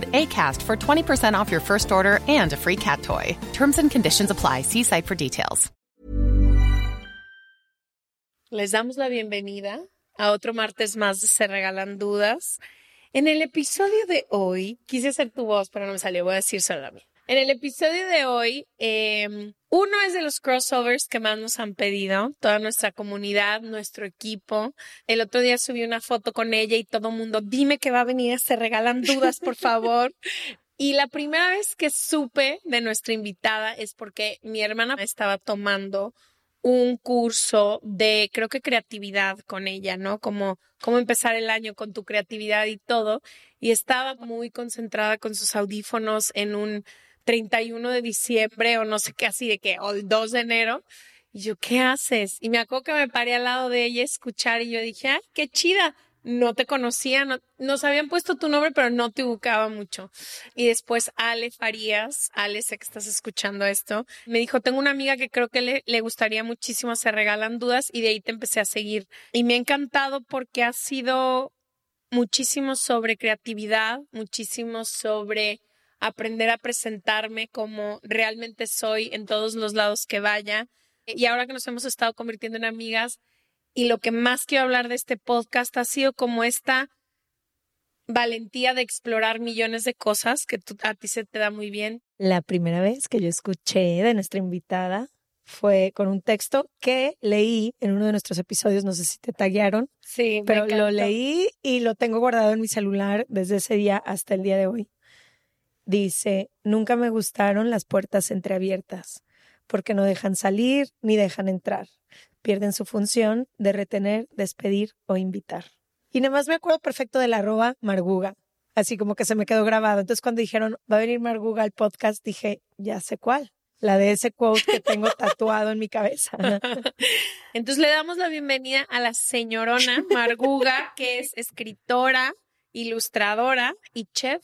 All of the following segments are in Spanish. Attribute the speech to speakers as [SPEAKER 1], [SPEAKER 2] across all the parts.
[SPEAKER 1] ACAST for 20% off your first order and a free cat toy. Terms and conditions apply. See site for details.
[SPEAKER 2] Les damos la bienvenida a otro martes más de Se Regalan Dudas. En el episodio de hoy, quise hacer tu voz, pero no me salió, voy a decir solo a mí. En el episodio de hoy, eh, uno es de los crossovers que más nos han pedido, toda nuestra comunidad, nuestro equipo. El otro día subí una foto con ella y todo el mundo, dime que va a venir, se regalan dudas, por favor. Y la primera vez que supe de nuestra invitada es porque mi hermana estaba tomando un curso de, creo que creatividad con ella, ¿no? Como cómo empezar el año con tu creatividad y todo. Y estaba muy concentrada con sus audífonos en un 31 de diciembre o no sé qué, así de que, o el 2 de enero. Y yo, ¿qué haces? Y me acuerdo que me paré al lado de ella a escuchar y yo dije, ¡ay, qué chida! No te conocía, no, nos habían puesto tu nombre, pero no te ubicaba mucho. Y después Ale Farías, Ale, sé que estás escuchando esto, me dijo, tengo una amiga que creo que le, le gustaría muchísimo, se regalan dudas y de ahí te empecé a seguir. Y me ha encantado porque ha sido muchísimo sobre creatividad, muchísimo sobre aprender a presentarme como realmente soy en todos los lados que vaya. Y ahora que nos hemos estado convirtiendo en amigas, y lo que más quiero hablar de este podcast ha sido como esta valentía de explorar millones de cosas que tú- a ti se te da muy bien.
[SPEAKER 3] La primera vez que yo escuché de nuestra invitada fue con un texto que leí en uno de nuestros episodios, no sé si te taguearon,
[SPEAKER 2] Sí,
[SPEAKER 3] pero lo leí y lo tengo guardado en mi celular desde ese día hasta el día de hoy. Dice, nunca me gustaron las puertas entreabiertas, porque no dejan salir ni dejan entrar. Pierden su función de retener, despedir o invitar. Y nada más me acuerdo perfecto de la arroba Marguga, así como que se me quedó grabado. Entonces cuando dijeron, va a venir Marguga al podcast, dije, ya sé cuál. La de ese quote que tengo tatuado en mi cabeza.
[SPEAKER 2] Entonces le damos la bienvenida a la señorona Marguga, que es escritora, ilustradora y chef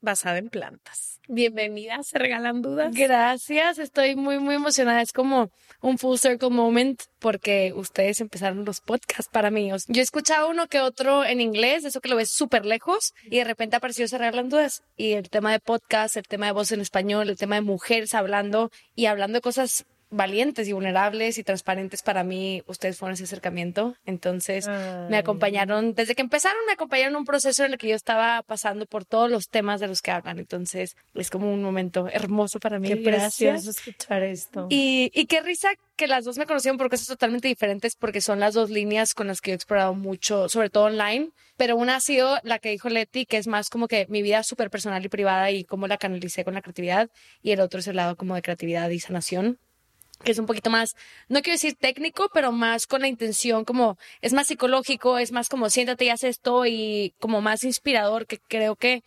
[SPEAKER 2] basada en plantas. Bienvenida, se regalan dudas.
[SPEAKER 4] Gracias, estoy muy, muy emocionada. Es como un full circle moment porque ustedes empezaron los podcasts para mí. Yo escuchaba uno que otro en inglés, eso que lo ves súper lejos, y de repente apareció Se Regalan Dudas. Y el tema de podcast, el tema de voz en español, el tema de mujeres hablando y hablando de cosas valientes y vulnerables y transparentes para mí, ustedes fueron ese acercamiento. Entonces, me acompañaron, desde que empezaron, me acompañaron en un proceso en el que yo estaba pasando por todos los temas de los que hablan. Entonces, es como un momento hermoso para mí.
[SPEAKER 3] Qué
[SPEAKER 4] Gracias.
[SPEAKER 3] precioso escuchar esto.
[SPEAKER 4] Y, y qué risa que las dos me conocieron por cosas totalmente diferentes, porque son las dos líneas con las que yo he explorado mucho, sobre todo online. Pero una ha sido la que dijo Leti, que es más como que mi vida súper personal y privada y cómo la canalicé con la creatividad. Y el otro es el lado como de creatividad y sanación que es un poquito más, no quiero decir técnico, pero más con la intención, como es más psicológico, es más como siéntate y haz esto y como más inspirador, que creo que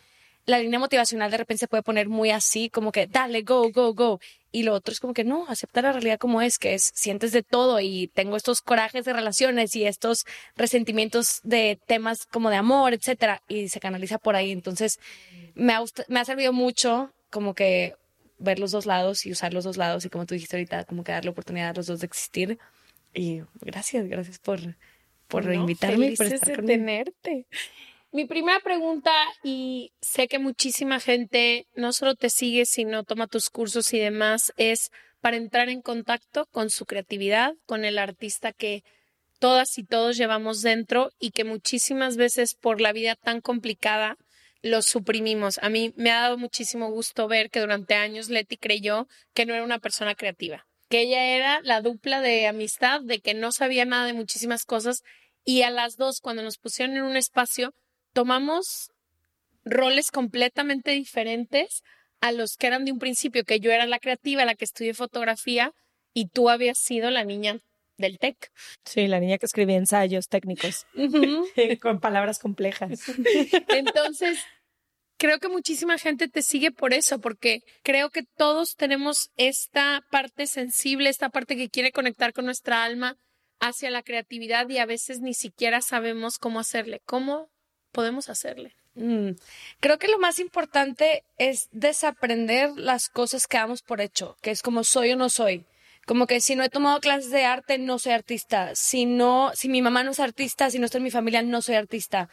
[SPEAKER 4] la línea motivacional de repente se puede poner muy así, como que dale, go, go, go. Y lo otro es como que no, acepta la realidad como es, que es, sientes de todo y tengo estos corajes de relaciones y estos resentimientos de temas como de amor, etcétera, y se canaliza por ahí. Entonces, me ha, me ha servido mucho como que ver los dos lados y usar los dos lados y como tú dijiste ahorita, como que darle oportunidad a los dos de existir. Y gracias, gracias por, por
[SPEAKER 2] No,
[SPEAKER 4] invitarme por estar
[SPEAKER 2] de
[SPEAKER 4] conmigo.
[SPEAKER 2] tenerte. Mi primera pregunta, y sé que muchísima gente no solo te sigue, sino toma tus cursos y demás, es para entrar en contacto con su creatividad, con el artista que todas y todos llevamos dentro y que muchísimas veces por la vida tan complicada lo suprimimos. A mí me ha dado muchísimo gusto ver que durante años Leti creyó que no era una persona creativa, que ella era la dupla de amistad, de que no sabía nada de muchísimas cosas y a las dos, cuando nos pusieron en un espacio, tomamos roles completamente diferentes a los que eran de un principio, que yo era la creativa, la que estudié fotografía y tú habías sido la niña del tech.
[SPEAKER 3] Sí, la niña que escribía ensayos técnicos con palabras complejas.
[SPEAKER 2] Entonces, creo que muchísima gente te sigue por eso, porque creo que todos tenemos esta parte sensible, esta parte que quiere conectar con nuestra alma hacia la creatividad y a veces ni siquiera sabemos cómo hacerle. ¿Cómo podemos hacerle?
[SPEAKER 4] Mm, Creo que lo más importante es desaprender las cosas que damos por hecho, que es como soy o no soy. Como que si no he tomado clases de arte, no soy artista. Si no, si mi mamá no es artista, si no está en mi familia, no soy artista.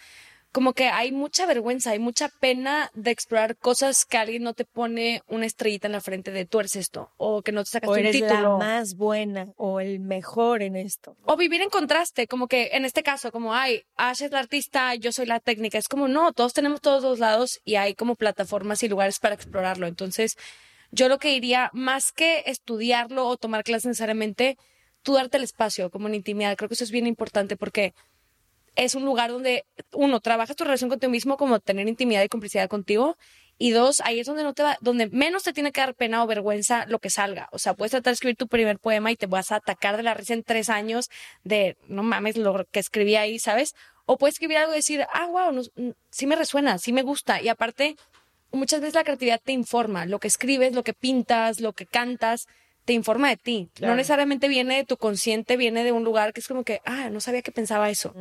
[SPEAKER 4] Como que hay mucha vergüenza, hay mucha pena de explorar cosas que alguien no te pone una estrellita en la frente de tú eres esto, o que no te sacaste
[SPEAKER 3] O
[SPEAKER 4] un
[SPEAKER 3] eres la
[SPEAKER 4] título.
[SPEAKER 3] más buena o el mejor en esto.
[SPEAKER 4] O vivir en contraste, como que en este caso, como, ay, Ash es la artista, yo soy la técnica. Es como, no, todos tenemos todos los lados y hay como plataformas y lugares para explorarlo. Entonces, yo lo que diría, más que estudiarlo o tomar clases necesariamente, tú darte el espacio, como en intimidad. Creo que eso es bien importante porque es un lugar donde, uno, trabajas tu relación contigo mismo, como tener intimidad y complicidad contigo. Y dos, ahí es donde no te va, donde menos te tiene que dar pena o vergüenza lo que salga. O sea, puedes tratar de escribir tu primer poema y te vas a atacar de la risa en tres años de no mames lo que escribí ahí, ¿sabes? O puedes escribir algo y decir, ah, wow, mm, sí me resuena, sí me gusta. Y aparte, muchas veces la creatividad te informa. Lo que escribes, lo que pintas, lo que cantas, te informa de ti.
[SPEAKER 3] Claro.
[SPEAKER 4] No necesariamente viene de tu consciente, viene de un lugar que es como que, ah, no sabía que pensaba eso.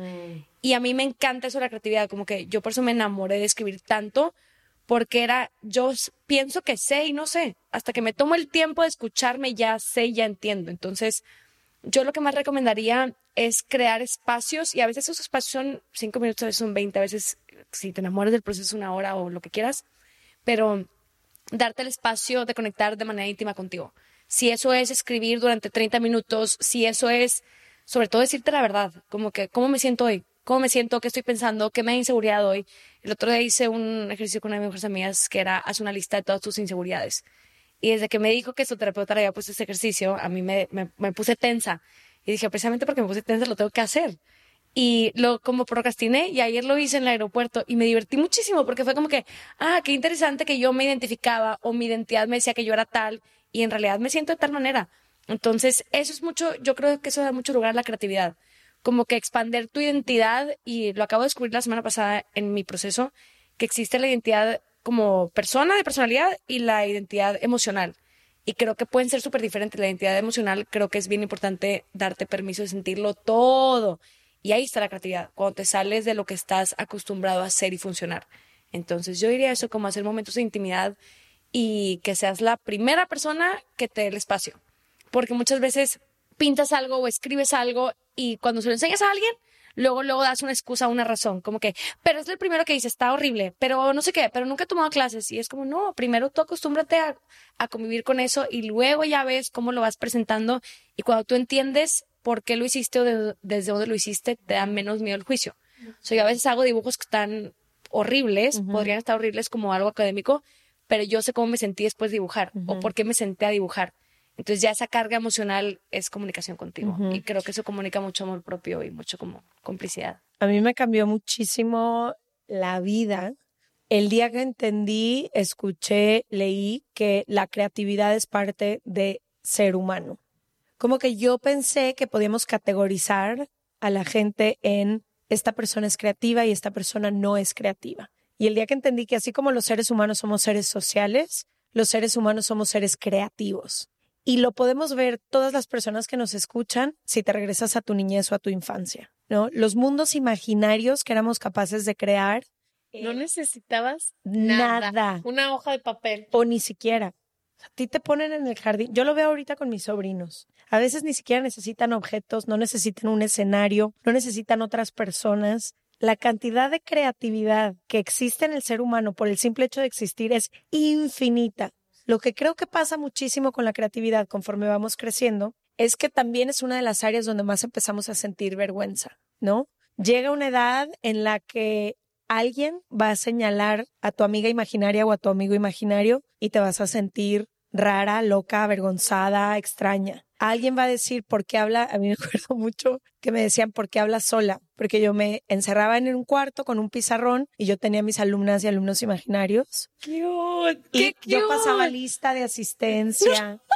[SPEAKER 4] Y a mí me encanta eso de la creatividad, como que yo por eso me enamoré de escribir tanto, porque era, yo pienso que sé y no sé. Hasta que me tomo el tiempo de escucharme, ya sé y ya entiendo. Entonces, yo lo que más recomendaría es crear espacios, y a veces esos espacios son cinco minutos, a veces son 20, a veces si te enamoras del proceso una hora o lo que quieras, pero darte el espacio de conectar de manera íntima contigo. Si eso es escribir durante 30 minutos, si eso es, sobre todo, decirte la verdad, como que, ¿cómo me siento hoy? ¿Cómo me siento? ¿Qué estoy pensando? ¿Qué me da inseguridad hoy? El otro día hice un ejercicio con una de mis mejores amigas que era, haz una lista de todas tus inseguridades. Y desde que me dijo que su terapeuta le había puesto ese ejercicio, a mí me, me, me puse tensa. Y dije, precisamente porque me puse tensa, lo tengo que hacer. Y lo como procrastiné y ayer lo hice en el aeropuerto y me divertí muchísimo porque fue como que, ah, qué interesante que yo me identificaba o mi identidad me decía que yo era tal y en realidad me siento de tal manera. Entonces, eso es mucho, yo creo que eso da mucho lugar a la creatividad. Como que expander tu identidad y lo acabo de descubrir la semana pasada en mi proceso, que existe la identidad como persona de personalidad y la identidad emocional. Y creo que pueden ser súper diferentes. La identidad emocional creo que es bien importante darte permiso de sentirlo todo. Y ahí está la creatividad, cuando te sales de lo que estás acostumbrado a hacer y funcionar. Entonces yo diría eso como hacer momentos de intimidad y que seas la primera persona que te dé el espacio. Porque muchas veces pintas algo o escribes algo y cuando se lo enseñas a alguien, luego, luego das una excusa, una razón, como que, pero es el primero que dice, está horrible, pero no sé qué, pero nunca he tomado clases. Y es como, no, primero tú acostúmbrate a, a convivir con eso y luego ya ves cómo lo vas presentando. Y cuando tú entiendes por qué lo hiciste o de- desde dónde lo hiciste, te da menos miedo el juicio. O sea, yo a veces hago dibujos que están horribles, podrían estar horribles como algo académico, pero yo sé cómo me sentí después de dibujar o por qué me senté a dibujar. Entonces ya esa carga emocional es comunicación contigo y creo que eso comunica mucho amor propio y mucho como complicidad.
[SPEAKER 3] A mí me cambió muchísimo la vida. El día que entendí, escuché, leí que la creatividad es parte de ser humano. Como que yo pensé que podíamos categorizar a la gente en esta persona es creativa y esta persona no es creativa. Y el día que entendí que así como los seres humanos somos seres sociales, los seres humanos somos seres creativos. Y lo podemos ver todas las personas que nos escuchan si te regresas a tu niñez o a tu infancia, ¿no? Los mundos imaginarios que éramos capaces de crear.
[SPEAKER 2] No necesitabas
[SPEAKER 3] nada.
[SPEAKER 2] nada. Una hoja de papel.
[SPEAKER 3] O ni siquiera. A ti te ponen en el jardín. Yo lo veo ahorita con mis sobrinos. A veces ni siquiera necesitan objetos, no necesitan un escenario, no necesitan otras personas. La cantidad de creatividad que existe en el ser humano por el simple hecho de existir es infinita. Lo que creo que pasa muchísimo con la creatividad conforme vamos creciendo es que también es una de las áreas donde más empezamos a sentir vergüenza, ¿no? Llega una edad en la que alguien va a señalar a tu amiga imaginaria o a tu amigo imaginario y te vas a sentir rara, loca, avergonzada, extraña. Alguien va a decir por qué habla, a mí me acuerdo mucho que me decían por qué habla sola, porque yo me encerraba en un cuarto con un pizarrón y yo tenía mis alumnas y alumnos imaginarios.
[SPEAKER 2] Cute,
[SPEAKER 3] Y
[SPEAKER 2] qué
[SPEAKER 3] yo pasaba lista de asistencia,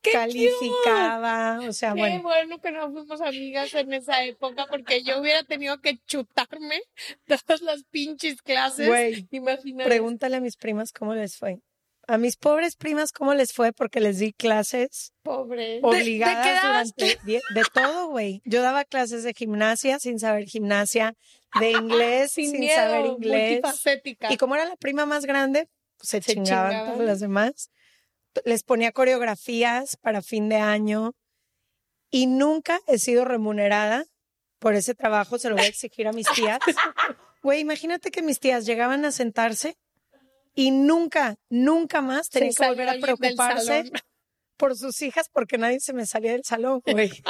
[SPEAKER 2] Qué
[SPEAKER 3] calificaba, o sea,
[SPEAKER 2] Qué
[SPEAKER 3] bueno.
[SPEAKER 2] bueno que no fuimos amigas en esa época porque yo hubiera tenido que chutarme todas las pinches clases.
[SPEAKER 3] Güey,
[SPEAKER 2] Imagínate.
[SPEAKER 3] Pregúntale a mis primas cómo les fue. A mis pobres primas cómo les fue porque les di clases
[SPEAKER 2] Pobre.
[SPEAKER 3] obligadas durante die- de todo, güey. Yo daba clases de gimnasia sin saber gimnasia, de inglés sin,
[SPEAKER 2] Sin, miedo,
[SPEAKER 3] saber inglés.
[SPEAKER 2] multifacética.
[SPEAKER 3] Y como era la prima más grande, pues se,
[SPEAKER 2] Se
[SPEAKER 3] chingaban,
[SPEAKER 2] chingaban.
[SPEAKER 3] todas las demás. Les ponía coreografías para fin de año y nunca he sido remunerada por ese trabajo. Se lo voy a exigir a mis tías. Güey, imagínate que mis tías llegaban a sentarse y nunca, nunca más tenían que volver a preocuparse por sus hijas porque nadie se me salía del salón, güey.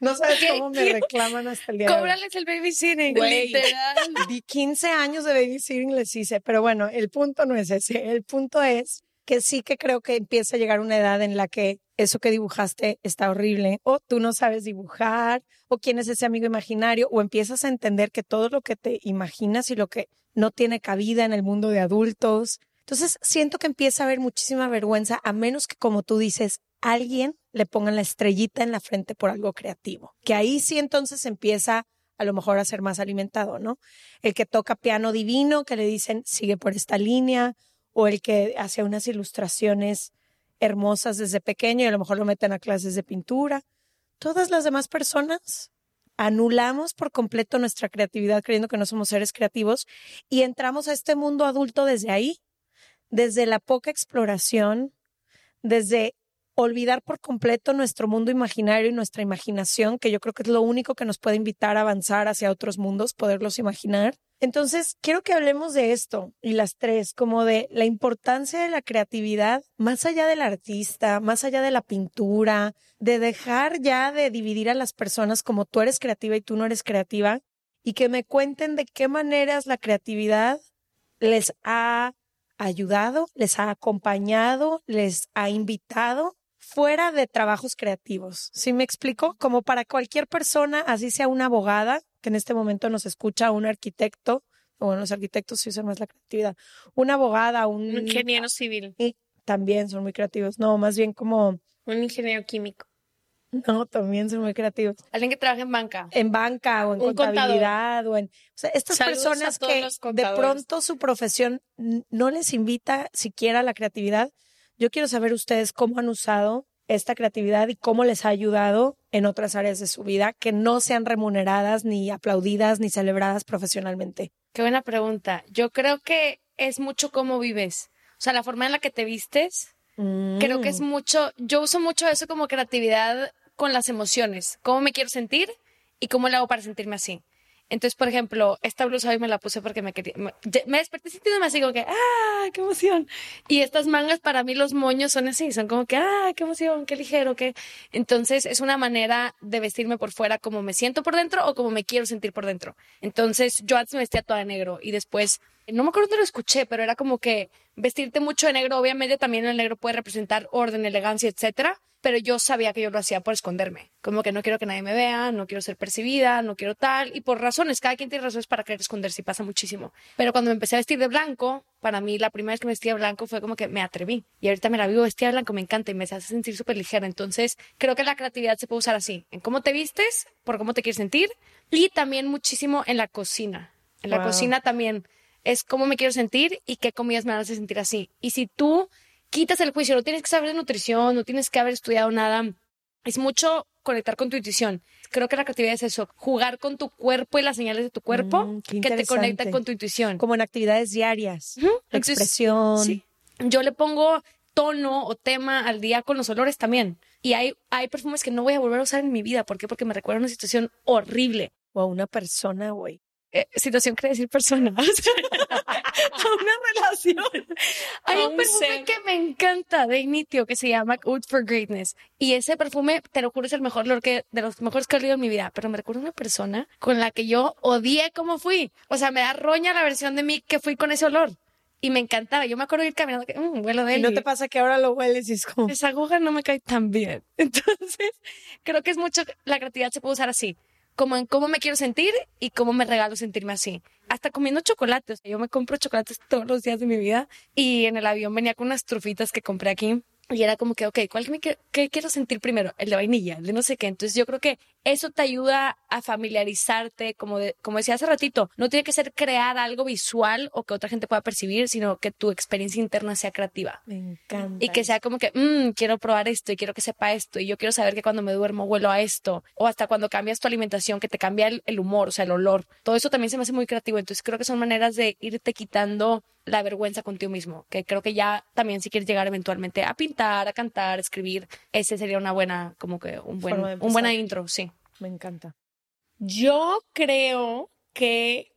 [SPEAKER 3] No sabes cómo me reclaman hasta el día de hoy.
[SPEAKER 4] Cóbrales el babysitting,
[SPEAKER 2] Güey.
[SPEAKER 4] literal.
[SPEAKER 3] Di 15 años de babysitting les hice, pero bueno, el punto no es ese. El punto es que sí que creo que empieza a llegar una edad en la que eso que dibujaste está horrible, o tú no sabes dibujar, o quién es ese amigo imaginario, o empiezas a entender que todo lo que te imaginas y lo que no tiene cabida en el mundo de adultos. Entonces siento que empieza a haber muchísima vergüenza, a menos que, como tú dices, alguien le ponga la estrellita en la frente por algo creativo. Que ahí sí entonces empieza a lo mejor a ser más alimentado, ¿no? El que toca piano divino, que le dicen sigue por esta línea, o el que hace unas ilustraciones hermosas desde pequeño y a lo mejor lo meten a clases de pintura. Todas las demás personas anulamos por completo nuestra creatividad creyendo que no somos seres creativos y entramos a este mundo adulto desde ahí, desde la poca exploración, desde olvidar por completo nuestro mundo imaginario y nuestra imaginación, que yo creo que es lo único que nos puede invitar a avanzar hacia otros mundos, poderlos imaginar. Entonces, quiero que hablemos de esto y las tres, como de la importancia de la creatividad, más allá del artista, más allá de la pintura, de dejar ya de dividir a las personas como tú eres creativa y tú no eres creativa, y que me cuenten de qué maneras la creatividad les ha ayudado, les ha acompañado, les ha invitado fuera de trabajos creativos. ¿Sí me explico? Como para cualquier persona, así sea una abogada, que en este momento nos escucha, un arquitecto, o bueno, los arquitectos sí usan más la creatividad, una abogada, un...
[SPEAKER 2] Un ingeniero civil,
[SPEAKER 3] Y también son muy creativos. No, más bien como...
[SPEAKER 2] un ingeniero químico.
[SPEAKER 3] No, también son muy creativos.
[SPEAKER 4] Alguien que trabaja en banca.
[SPEAKER 3] En banca o en
[SPEAKER 2] Un
[SPEAKER 3] contabilidad o en... O sea, estas
[SPEAKER 2] Saludos
[SPEAKER 3] personas que de pronto su profesión no les invita siquiera a la creatividad. Yo quiero saber ustedes cómo han usado esta creatividad y cómo les ha ayudado en otras áreas de su vida que no sean remuneradas, ni aplaudidas, ni celebradas profesionalmente.
[SPEAKER 4] Qué buena pregunta. Yo creo que es mucho cómo vives. O sea, la forma en la que te vistes. Creo que es mucho, yo uso mucho eso como creatividad con las emociones. Cómo me quiero sentir y cómo le hago para sentirme así. Entonces, por ejemplo, esta blusa hoy me la puse porque me quería, me, me desperté sintiéndome así como que, ¡ah, qué emoción! Y estas mangas para mí los moños son así, son como que, ¡ah, qué emoción, qué ligero, qué... Entonces, es una manera de vestirme por fuera como me siento por dentro o como me quiero sentir por dentro. Entonces, yo antes me vestía toda de negro y después, no me acuerdo dónde lo escuché, pero era como que vestirte mucho de negro, obviamente también el negro puede representar orden, elegancia, etcétera, pero yo sabía que yo lo hacía por esconderme, como que no quiero que nadie me vea, no quiero ser percibida, no quiero tal, y por razones, cada quien tiene razones para querer esconderse y pasa muchísimo. Pero cuando me empecé a vestir de blanco, para mí la primera vez que me vestía de blanco fue como que me atreví. Y ahorita me la vivo vestida de blanco, me encanta y me hace sentir súper ligera. Entonces, creo que la creatividad se puede usar así, en cómo te vistes, por cómo te quieres sentir y también muchísimo en la cocina. En la cocina también es cómo me quiero sentir y qué comidas me hace sentir así. Y si tú quitas el juicio, no tienes que saber de nutrición, no tienes que haber estudiado nada, es mucho conectar con tu intuición. Creo que la creatividad es eso, jugar con tu cuerpo y las señales de tu cuerpo
[SPEAKER 3] Mm,
[SPEAKER 4] que te conectan con tu intuición.
[SPEAKER 3] Como en actividades diarias.
[SPEAKER 4] Entonces,
[SPEAKER 3] Expresión.
[SPEAKER 4] sí. Yo le pongo tono o tema al día con los olores también. Y hay, hay perfumes que no voy a volver a usar en mi vida. ¿Por qué? Porque me recuerda una situación horrible.
[SPEAKER 3] O a una persona, güey.
[SPEAKER 4] Eh, situación quiere decir persona. a una relación. Hay un perfume que me encanta de Initio que se llama Oud for Greatness. Y ese perfume, te lo juro, es el mejor olor que, de los mejores que he olido en mi vida. Pero me recuerda a una persona con la que yo odié cómo fui. O sea, me da roña la versión de mí que fui con ese olor. Y me encantaba. Yo me acuerdo de ir caminando que, mmm, huelo de
[SPEAKER 3] Y
[SPEAKER 4] él.
[SPEAKER 3] no te pasa que ahora lo hueles y es como...
[SPEAKER 4] esa aguja no me cae tan bien. Entonces, creo que es mucho, la creatividad se puede usar así, como en cómo me quiero sentir y cómo me regalo sentirme así. Hasta comiendo chocolates. Yo me compro chocolates todos los días de mi vida y en el avión venía con unas trufitas que compré aquí. Y era como que, ok, ¿cuál me quiero, qué quiero sentir primero? El de vainilla, el de no sé qué. Entonces yo creo que eso te ayuda a familiarizarte, como, de, como decía hace ratito, no tiene que ser crear algo visual o que otra gente pueda percibir, sino que tu experiencia interna sea creativa.
[SPEAKER 3] Me encanta.
[SPEAKER 4] Y que sea como que, "Mm, quiero probar esto y quiero que sepa esto y yo quiero saber que cuando me duermo huelo a esto. O hasta cuando cambias tu alimentación, que te cambia el, el humor, o sea, el olor. Todo eso también se me hace muy creativo. Entonces creo que son maneras de irte quitando la vergüenza contigo mismo. Que creo que ya también si quieres llegar eventualmente a pintar, a cantar, a escribir, ese sería una buena, como que un buen, un buena intro, sí.
[SPEAKER 3] Me encanta.
[SPEAKER 2] Yo creo que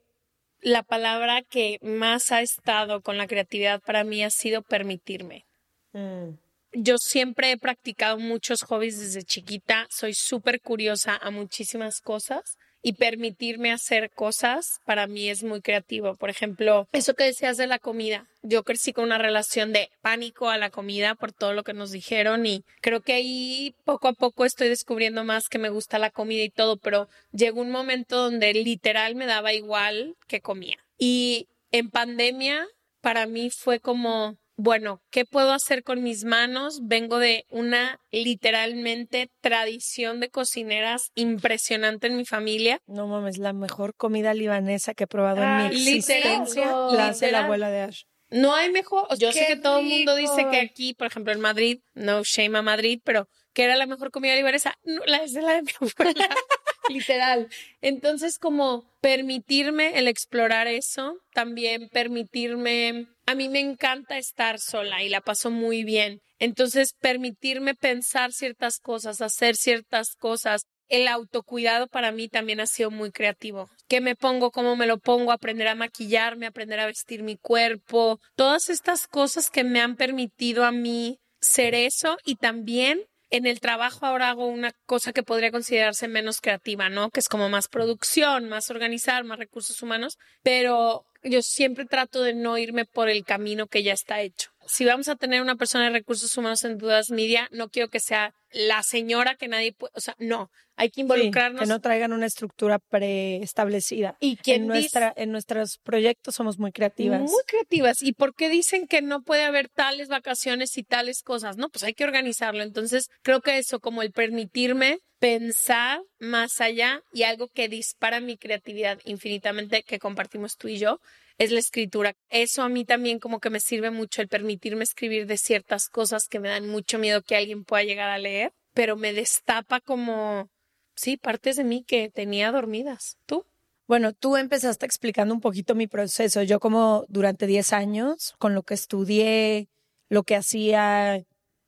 [SPEAKER 2] la palabra que más ha estado con la creatividad para mí ha sido permitirme.
[SPEAKER 3] Mm.
[SPEAKER 2] Yo siempre he practicado muchos hobbies desde chiquita, soy súper curiosa a muchísimas cosas y permitirme hacer cosas para mí es muy creativo. Por ejemplo, eso que decías de la comida. Yo crecí con una relación de pánico a la comida por todo lo que nos dijeron y creo que ahí poco a poco estoy descubriendo más que me gusta la comida y todo, pero llegó un momento donde literal me daba igual que comía. Y en pandemia para mí fue como bueno, ¿qué puedo hacer con mis manos? Vengo de una literalmente tradición de cocineras impresionante en mi familia.
[SPEAKER 3] No mames, la mejor comida libanesa que he probado en mi
[SPEAKER 4] Ay,
[SPEAKER 3] existencia
[SPEAKER 4] literal.
[SPEAKER 3] la hace la abuela de Ash.
[SPEAKER 2] No hay mejor. Yo sé
[SPEAKER 4] ¡Qué
[SPEAKER 2] que todo el mundo dice que aquí, por ejemplo, en Madrid, no shame a Madrid, pero que era la mejor comida libanesa. No, la es de la de mi abuela. Literal. Entonces, como permitirme el explorar eso, también permitirme. A mí me encanta estar sola y la paso muy bien. Entonces, permitirme pensar ciertas cosas, hacer ciertas cosas. El autocuidado para mí también ha sido muy creativo. ¿Qué me pongo? ¿Cómo me lo pongo? Aprender a maquillarme, aprender a vestir mi cuerpo. Todas estas cosas que me han permitido a mí ser eso y también en el trabajo ahora hago una cosa que podría considerarse menos creativa, ¿no? Que es como más producción, más organizar, más recursos humanos, pero yo siempre trato de no irme por el camino que ya está hecho. Si vamos a tener una persona de recursos humanos en Dudas Media, no quiero que sea la señora que nadie puede, o sea, no, hay que
[SPEAKER 3] Sí,
[SPEAKER 2] involucrarnos.
[SPEAKER 3] que no traigan una estructura preestablecida.
[SPEAKER 2] y quien
[SPEAKER 3] En,
[SPEAKER 2] dice-
[SPEAKER 3] nuestra, en nuestros proyectos somos muy creativas.
[SPEAKER 2] Muy creativas. ¿Y por qué dicen que no puede haber tales vacaciones y tales cosas? No, pues hay que organizarlo. Entonces, creo que eso, como el permitirme pensar más allá y algo que dispara mi creatividad infinitamente que compartimos tú y yo, es la escritura. Eso a mí también como que me sirve mucho el permitirme escribir de ciertas cosas que me dan mucho miedo que alguien pueda llegar a leer, pero me destapa como, sí, partes de mí que tenía dormidas. ¿Tú?
[SPEAKER 3] Bueno, tú empezaste explicando un poquito mi proceso. Yo como durante 10 años, con lo que estudié, lo que hacía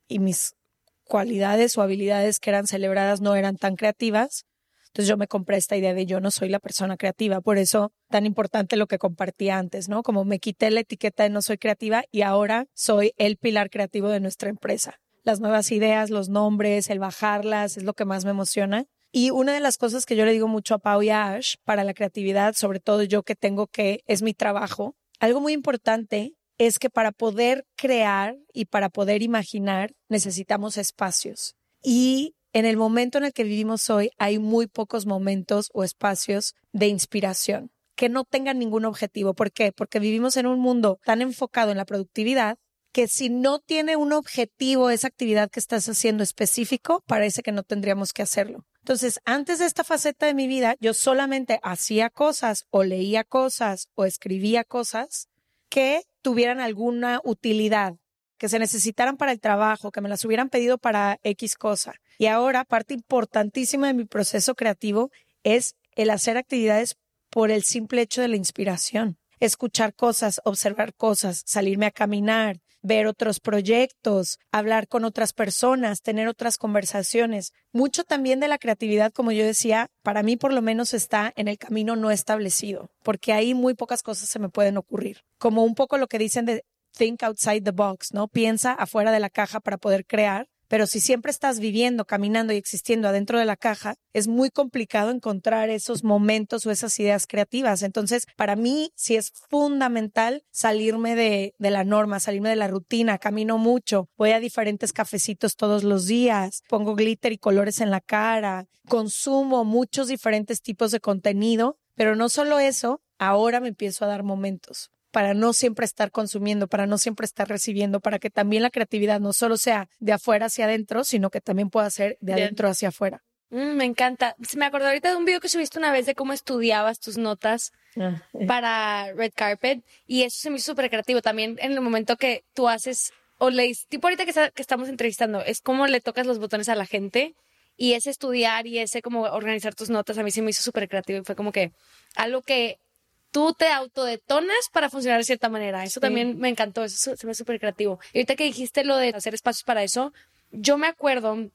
[SPEAKER 3] y mis cualidades o habilidades que eran celebradas no eran tan creativas. Entonces yo me compré esta idea de yo no soy la persona creativa. Por eso tan importante lo que compartí antes, ¿no? Como me quité la etiqueta de no soy creativa y ahora soy el pilar creativo de nuestra empresa. Las nuevas ideas, los nombres, el bajarlas, es lo que más me emociona. Y una de las cosas que yo le digo mucho a Pau y a Ash para la creatividad, sobre todo yo que tengo que es mi trabajo, algo muy importante es que para poder crear y para poder imaginar necesitamos espacios. Y en el momento en el que vivimos hoy hay muy pocos momentos o espacios de inspiración. que no tengan ningún objetivo. ¿Por qué? Porque vivimos en un mundo tan enfocado en la productividad que si no tiene un objetivo esa actividad que estás haciendo específico, parece que no tendríamos que hacerlo. Entonces, antes de esta faceta de mi vida, yo solamente hacía cosas o leía cosas o escribía cosas que tuvieran alguna utilidad, que se necesitaran para el trabajo, que me las hubieran pedido para X cosa. Y ahora, parte importantísima de mi proceso creativo es el hacer actividades por el simple hecho de la inspiración. Escuchar cosas, observar cosas, salirme a caminar, ver otros proyectos, hablar con otras personas, tener otras conversaciones. Mucho también de la creatividad, como yo decía, para mí por lo menos está en el camino no establecido, porque ahí muy pocas cosas se me pueden ocurrir. Como un poco lo que dicen de think outside the box, ¿no? Piensa afuera de la caja para poder crear. Pero si siempre estás viviendo, caminando y existiendo adentro de la caja, es muy complicado encontrar esos momentos o esas ideas creativas. Entonces, para mí sí es fundamental salirme de, la norma, salirme de la rutina. Camino mucho, voy a diferentes cafecitos todos los días, pongo glitter y colores en la cara, consumo muchos diferentes tipos de contenido, pero no solo eso, ahora me empiezo a dar momentos para no siempre estar consumiendo, para no siempre estar recibiendo, para que también la creatividad no solo sea de afuera hacia adentro, sino que también pueda ser de
[SPEAKER 4] Bien.
[SPEAKER 3] adentro hacia afuera.
[SPEAKER 4] Mm, me encanta. Se me acordó ahorita de un video que subiste una vez de cómo estudiabas tus notas para Red Carpet y eso se me hizo súper creativo también en el momento que tú haces o lees, tipo ahorita que, está- que estamos entrevistando, es como le tocas los botones a la gente y ese estudiar y ese como organizar tus notas a mí se me hizo súper creativo y fue como que algo que tú te autodetonas para funcionar de cierta manera. Eso también me encantó, eso se- me súper creativo. Y ahorita que dijiste lo de hacer espacios para eso, yo me acuerdo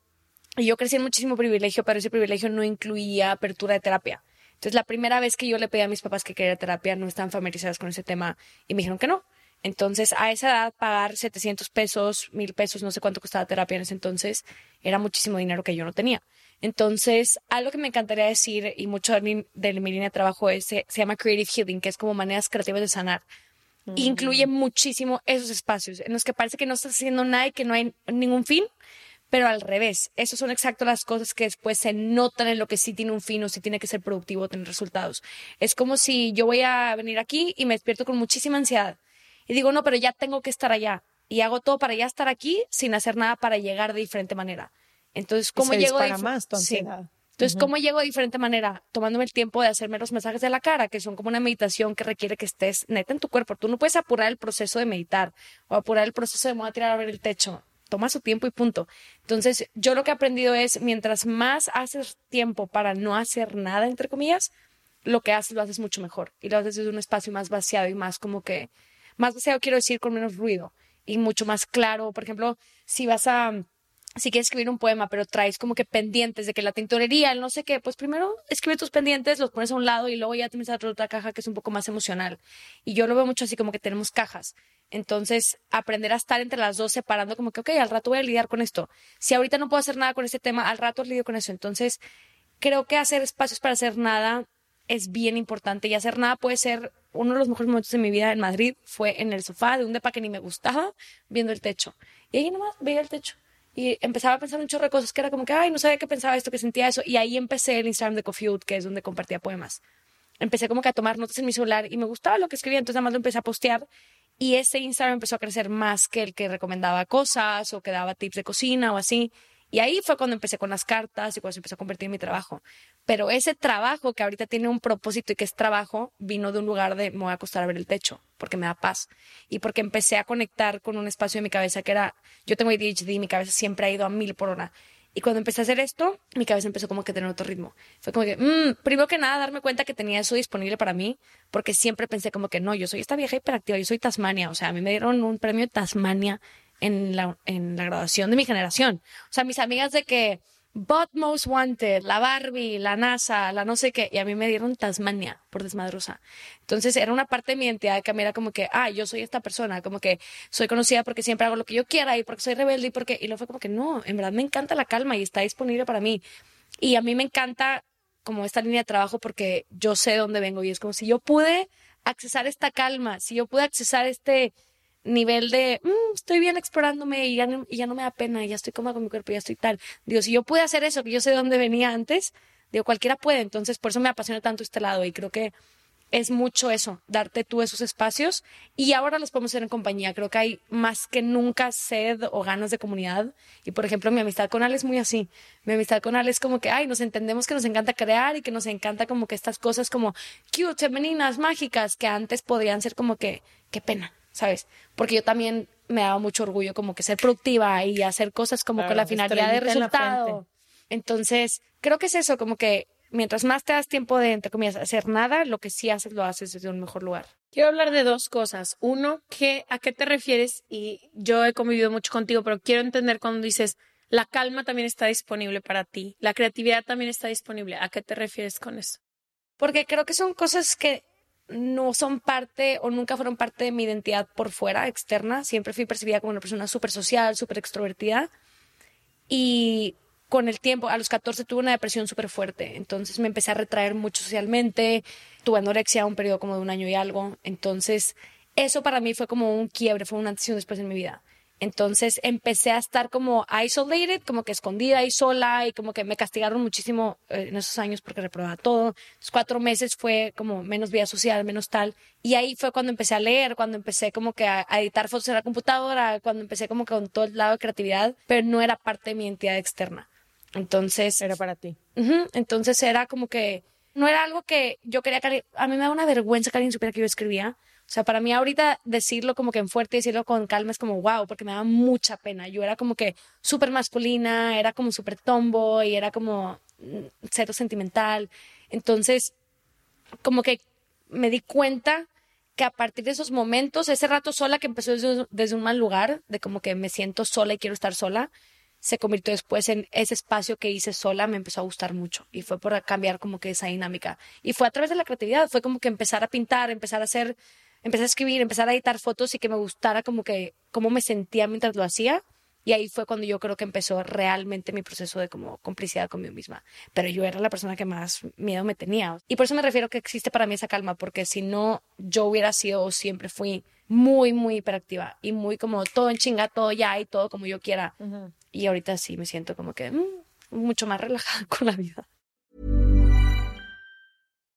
[SPEAKER 4] y yo crecí en muchísimo privilegio, pero ese privilegio no incluía apertura de terapia. Entonces, la primera vez que yo le pedí a mis papás que quería terapia, no estaban familiarizados con ese tema y me dijeron que no. Entonces, a esa edad, pagar 700 pesos, 1000 pesos, no sé cuánto costaba terapia en ese entonces, era muchísimo dinero que yo no tenía. Entonces, algo que me encantaría decir, y mucho de mi, de mi línea de trabajo es, se, se llama Creative Healing, que es como maneras creativas de sanar. Incluye muchísimo esos espacios en los que parece que no estás haciendo nada y que no hay ningún fin, pero al revés, esas son exacto las cosas que después se notan en lo que sí tiene un fin o si tiene que ser productivo, tener resultados. Es como si yo voy a venir aquí y me despierto con muchísima ansiedad y digo, no, pero ya tengo que estar allá y hago todo para ya estar aquí sin hacer nada para llegar de diferente manera. Entonces, ¿cómo
[SPEAKER 3] se
[SPEAKER 4] llego dif-
[SPEAKER 3] más tu
[SPEAKER 4] Sí. Entonces, ¿cómo llego de diferente manera? Tomándome el tiempo de hacerme los masajes de la cara, que son como una meditación que requiere que estés neta en tu cuerpo. Tú no puedes apurar el proceso de meditar o apurar el proceso de me voy a tirar a ver el techo. Toma su tiempo y punto. Entonces, yo lo que he aprendido es, mientras más haces tiempo para no hacer nada, entre comillas, lo que haces lo haces mucho mejor. Y lo haces desde un espacio más vaciado y más como que, más vaciado quiero decir con menos ruido y mucho más claro. Por ejemplo, si vas a, si quieres escribir un poema, pero traes como que pendientes de que la tintorería, el no sé qué, pues primero escribe tus pendientes, los pones a un lado y luego ya tienes otra, caja que es un poco más emocional. Y yo lo veo mucho así como que tenemos cajas. Entonces, aprender a estar entre las dos separando como que, ok, al rato voy a lidiar con esto. Si ahorita no puedo hacer nada con este tema, al rato lidio con eso. Entonces, creo que hacer espacios para hacer nada es bien importante y hacer nada puede ser uno de los mejores momentos de mi vida en Madrid fue en el sofá de un depa que ni me gustaba viendo el techo y ahí nomás veía el techo y empezaba a pensar un chorro de cosas que era como que ay no sabía que pensaba esto que sentía eso y ahí empecé el Instagram de Out, que es donde compartía poemas. Empecé como que a tomar notas en mi celular y me gustaba lo que escribía entonces nada más lo empecé a postear y ese Instagram empezó a crecer más que el que recomendaba cosas o que daba tips de cocina o así y ahí fue cuando empecé con las cartas y cuando se empezó a convertir en mi trabajo. Pero ese trabajo que ahorita tiene un propósito y que es trabajo, vino de un lugar de me voy a acostar a ver el techo, porque me da paz. Y porque empecé a conectar con un espacio de mi cabeza que era, yo tengo ADHD mi cabeza siempre ha ido a mil por hora. Y cuando empecé a hacer esto, mi cabeza empezó como que a tener otro ritmo. Fue como que, mm, primero que nada, darme cuenta que tenía eso disponible para mí, porque siempre pensé como que no, yo soy esta vieja hiperactiva, yo soy Tasmania. O sea, a mí me dieron un premio Tasmania en la, en la graduación de mi generación. O sea, mis amigas de que Bot Most Wanted, la Barbie, la NASA, la no sé qué, y a mí me dieron Tasmania por desmadrosa. Entonces era una parte de mi identidad que a era como que, ah, yo soy esta persona, como que soy conocida porque siempre hago lo que yo quiera y porque soy rebelde y porque, y luego fue como que no, en verdad me encanta la calma y está disponible para mí. Y a mí me encanta como esta línea de trabajo porque yo sé dónde vengo y es como si yo pude accesar esta calma, si yo pude accesar este nivel de "Mm, estoy bien explorándome y ya, no, y ya no me da pena, ya estoy cómoda con mi cuerpo, ya estoy tal. Digo, si yo pude hacer eso, que yo sé de dónde venía antes, digo, cualquiera puede. Entonces, por eso me apasiona tanto este lado y creo que es mucho eso, darte tú esos espacios y ahora los podemos hacer en compañía. Creo que hay más que nunca sed o ganas de comunidad y por ejemplo mi amistad con Ale es muy así. Mi amistad con Ale es como que, ay, nos entendemos que nos encanta crear y que nos encanta como que estas cosas como cute, femeninas, mágicas que antes podrían ser como que, qué pena, ¿sabes? Porque yo también me daba mucho orgullo como que ser productiva y hacer cosas como
[SPEAKER 3] Claro,
[SPEAKER 4] con la finalidad de resultado. Entonces, creo que es eso, como que mientras más te das tiempo de, entre comillas, hacer nada, lo que sí haces lo haces desde un mejor lugar.
[SPEAKER 2] Quiero hablar de dos cosas. Uno, que, ¿a qué te refieres? Y yo he convivido mucho contigo, pero quiero entender cuando dices, la calma también está disponible para ti, la creatividad también está disponible. ¿A qué te refieres con eso?
[SPEAKER 4] Porque creo que son cosas que no son parte o nunca fueron parte de mi identidad por fuera, externa. Siempre fui percibida como una persona súper social, súper extrovertida. Y con el tiempo, a los 14 tuve una depresión súper fuerte. Entonces me empecé a retraer mucho socialmente. Tuve anorexia un periodo como de un año y algo. Entonces, eso para mí fue como un quiebre, fue una antes un después en mi vida. Entonces empecé a estar como isolated, como que escondida y sola y como que me castigaron muchísimo eh, en esos años porque reprobaba todo. Los cuatro meses fue como menos vida social, menos tal. Y ahí fue cuando empecé a leer, cuando empecé como que a, editar fotos en la computadora, cuando empecé como que con todo el lado de creatividad, pero no era parte de mi entidad externa. Entonces,
[SPEAKER 3] Era para ti.
[SPEAKER 4] Entonces era como que no era algo que yo quería que a mí me da una vergüenza que alguien supiera que yo escribía. O sea, para mí ahorita decirlo como que en fuerte y decirlo con calma es como wow, porque me da mucha pena. Yo era como que súper masculina, era como súper tomboy, era como mm, cero sentimental. Entonces, como que me di cuenta que a partir de esos momentos, ese rato sola que empezó desde, desde un mal lugar, de como que me siento sola y quiero estar sola, se convirtió después en ese espacio que hice sola, me empezó a gustar mucho y fue por cambiar como que esa dinámica. Y fue a través de la creatividad, fue como que empezar a pintar, empezar a hacer, empezar a escribir, empezar a editar fotos y que me gustara como que cómo me sentía mientras lo hacía. Y ahí fue cuando yo creo que empezó realmente mi proceso de como complicidad conmigo misma. Pero yo era la persona que más miedo me tenía. Y por eso me refiero que existe para mí esa calma, porque si no, yo hubiera sido o siempre fui muy, muy hiperactiva y muy como todo en chinga, todo ya y todo como yo quiera. Y ahorita sí me siento como que mm, mucho más relajada con la vida.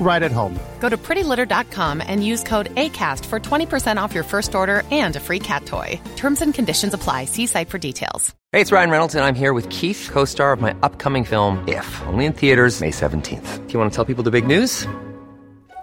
[SPEAKER 5] right at home.
[SPEAKER 1] Go to prettylitter.com and use code ACAST for 20% off your first order and a free cat toy. Terms and conditions apply. See site for details.
[SPEAKER 6] Hey, it's Ryan Reynolds, and I'm here with Keith, co star of my upcoming film, If, only in theaters, May 17th. Do you want to tell people the big news?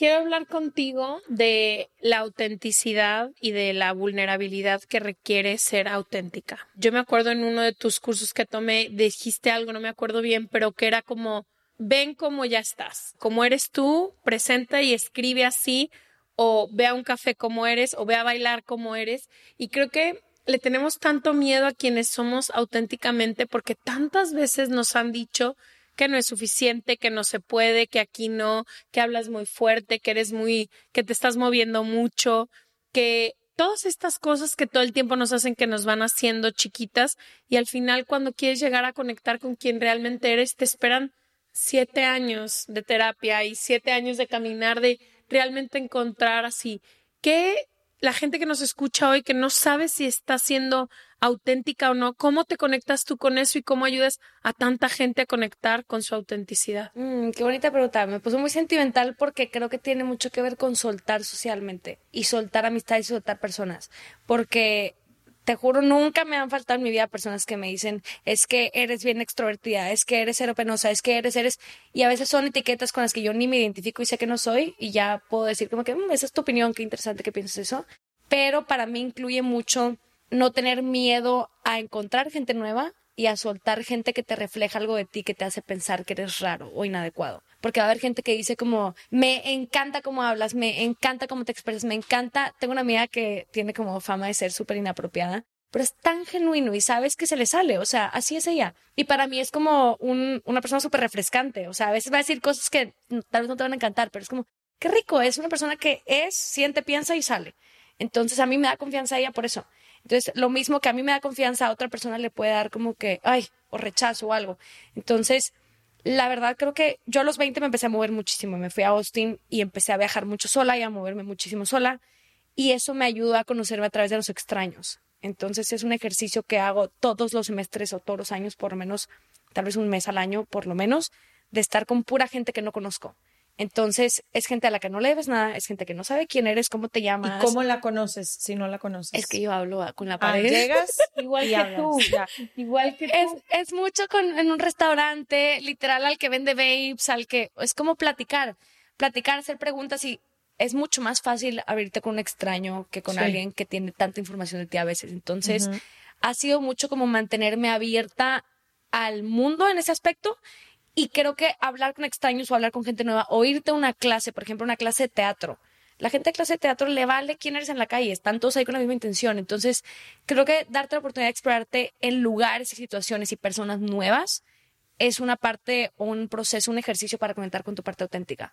[SPEAKER 2] Quiero hablar contigo de la autenticidad y de la vulnerabilidad que requiere ser auténtica. Yo me acuerdo en uno de tus cursos que tomé, dijiste algo, no me acuerdo bien, pero que era como, ven como ya estás, como eres tú, presenta y escribe así, o ve a un café como eres, o ve a bailar como eres. Y creo que le tenemos tanto miedo a quienes somos auténticamente porque tantas veces nos han dicho que no es suficiente, que no se puede, que aquí no, que hablas muy fuerte, que eres muy, que te estás moviendo mucho, que todas estas cosas que todo el tiempo nos hacen que nos van haciendo chiquitas y al final cuando quieres llegar a conectar con quien realmente eres, te esperan siete años de terapia y siete años de caminar, de realmente encontrar así. ¿Qué la gente que nos escucha hoy que no sabe si está siendo auténtica o no, ¿cómo te conectas tú con eso y cómo ayudas a tanta gente a conectar con su autenticidad?
[SPEAKER 4] Mm, qué bonita pregunta. Me puso muy sentimental porque creo que tiene mucho que ver con soltar socialmente y soltar amistades y soltar personas. Porque te juro, nunca me han faltado en mi vida personas que me dicen, es que eres bien extrovertida, es que eres cero penosa, es que eres, eres, y a veces son etiquetas con las que yo ni me identifico y sé que no soy, y ya puedo decir como que, "Mm, esa es tu opinión, qué interesante que piensas eso. Pero para mí incluye mucho no tener miedo a encontrar gente nueva y a soltar gente que te refleja algo de ti que te hace pensar que eres raro o inadecuado. Porque va a haber gente que dice como, me encanta cómo hablas, me encanta cómo te expresas, me encanta. Tengo una amiga que tiene como fama de ser súper inapropiada, pero es tan genuino y sabes que se le sale, o sea, así es ella. Y para mí es como un- una persona súper refrescante, o sea, a veces va a decir cosas que tal vez no te van a encantar, pero es como, qué rico, es una persona que es, siente, piensa y sale. Entonces a mí me da confianza ella por eso. Entonces, lo mismo que a mí me da confianza, a otra persona le puede dar como que, ay, o rechazo o algo. Entonces, la verdad creo que yo a los 20 me empecé a mover muchísimo. Me fui a Austin y empecé a viajar mucho sola y a moverme muchísimo sola. Y eso me ayudó a conocerme a través de los extraños. Entonces, es un ejercicio que hago todos los semestres o todos los años, por lo menos, tal vez un mes al año, por lo menos, de estar con pura gente que no conozco. Entonces, es gente a la que no le debes nada, es gente que no sabe quién eres, cómo te
[SPEAKER 3] ¿Y
[SPEAKER 4] llamas.
[SPEAKER 3] cómo la conoces si no la conoces?
[SPEAKER 4] Es que yo hablo ah, con la
[SPEAKER 3] Ah,
[SPEAKER 4] pared.
[SPEAKER 3] llegas
[SPEAKER 2] Igual
[SPEAKER 3] y
[SPEAKER 2] que
[SPEAKER 3] hablas,
[SPEAKER 2] tú.
[SPEAKER 3] ya.
[SPEAKER 2] Igual que tú.
[SPEAKER 4] Es, mucho con, en un restaurante, literal al que vende babes, al que es como platicar, platicar, hacer preguntas y es mucho más fácil abrirte con un extraño que con
[SPEAKER 3] Sí.
[SPEAKER 4] alguien que tiene tanta información de ti a veces. Entonces, ha sido mucho como mantenerme abierta al mundo en ese aspecto y creo que hablar con extraños o hablar con gente nueva o irte a una clase, por ejemplo, una clase de teatro. La gente de clase de teatro le vale quién eres en la calle, están todos ahí con la misma intención. Entonces, creo que darte la oportunidad de explorarte en lugares y situaciones y personas nuevas es una parte, un proceso, un ejercicio para conectar con tu parte auténtica.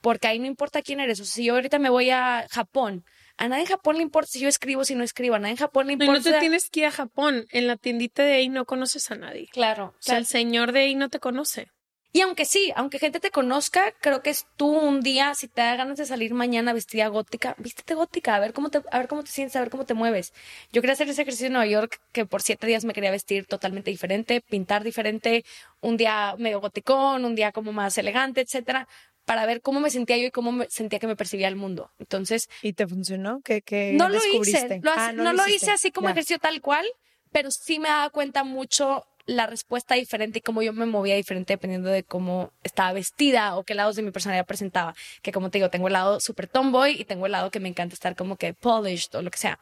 [SPEAKER 4] Porque ahí no importa quién eres. O sea, si yo ahorita me voy a Japón, a nadie en Japón le importa si yo escribo o si no escribo. A nadie en Japón le
[SPEAKER 2] No,
[SPEAKER 4] importa.
[SPEAKER 2] no te tienes que ir a Japón. En la tiendita de ahí no conoces a nadie.
[SPEAKER 4] Claro.
[SPEAKER 2] O sea, el señor de ahí no te conoce.
[SPEAKER 4] Y aunque sí, aunque gente te conozca, creo que es tú un día, si te da ganas de salir mañana vestida gótica, vístete gótica, a ver cómo te, a ver cómo te sientes, a ver cómo te mueves. Yo quería hacer ese ejercicio en Nueva York, que por siete días me quería vestir totalmente diferente, pintar diferente, un día medio goticón, un día como más elegante, etcétera, para ver cómo me sentía yo y cómo me sentía que me percibía el mundo. Entonces,
[SPEAKER 3] ¿Y te funcionó? ¿Qué, qué
[SPEAKER 4] no lo
[SPEAKER 3] descubriste?
[SPEAKER 4] hice, lo
[SPEAKER 3] Ah,
[SPEAKER 4] hace- no, lo hice así como
[SPEAKER 3] Ya.
[SPEAKER 4] ejercicio tal cual, pero sí me daba cuenta mucho la respuesta diferente y cómo yo me movía diferente dependiendo de cómo estaba vestida o qué lados de mi personalidad presentaba. Que como te digo, tengo el lado super tomboy y tengo el lado que me encanta estar como que polished o lo que sea.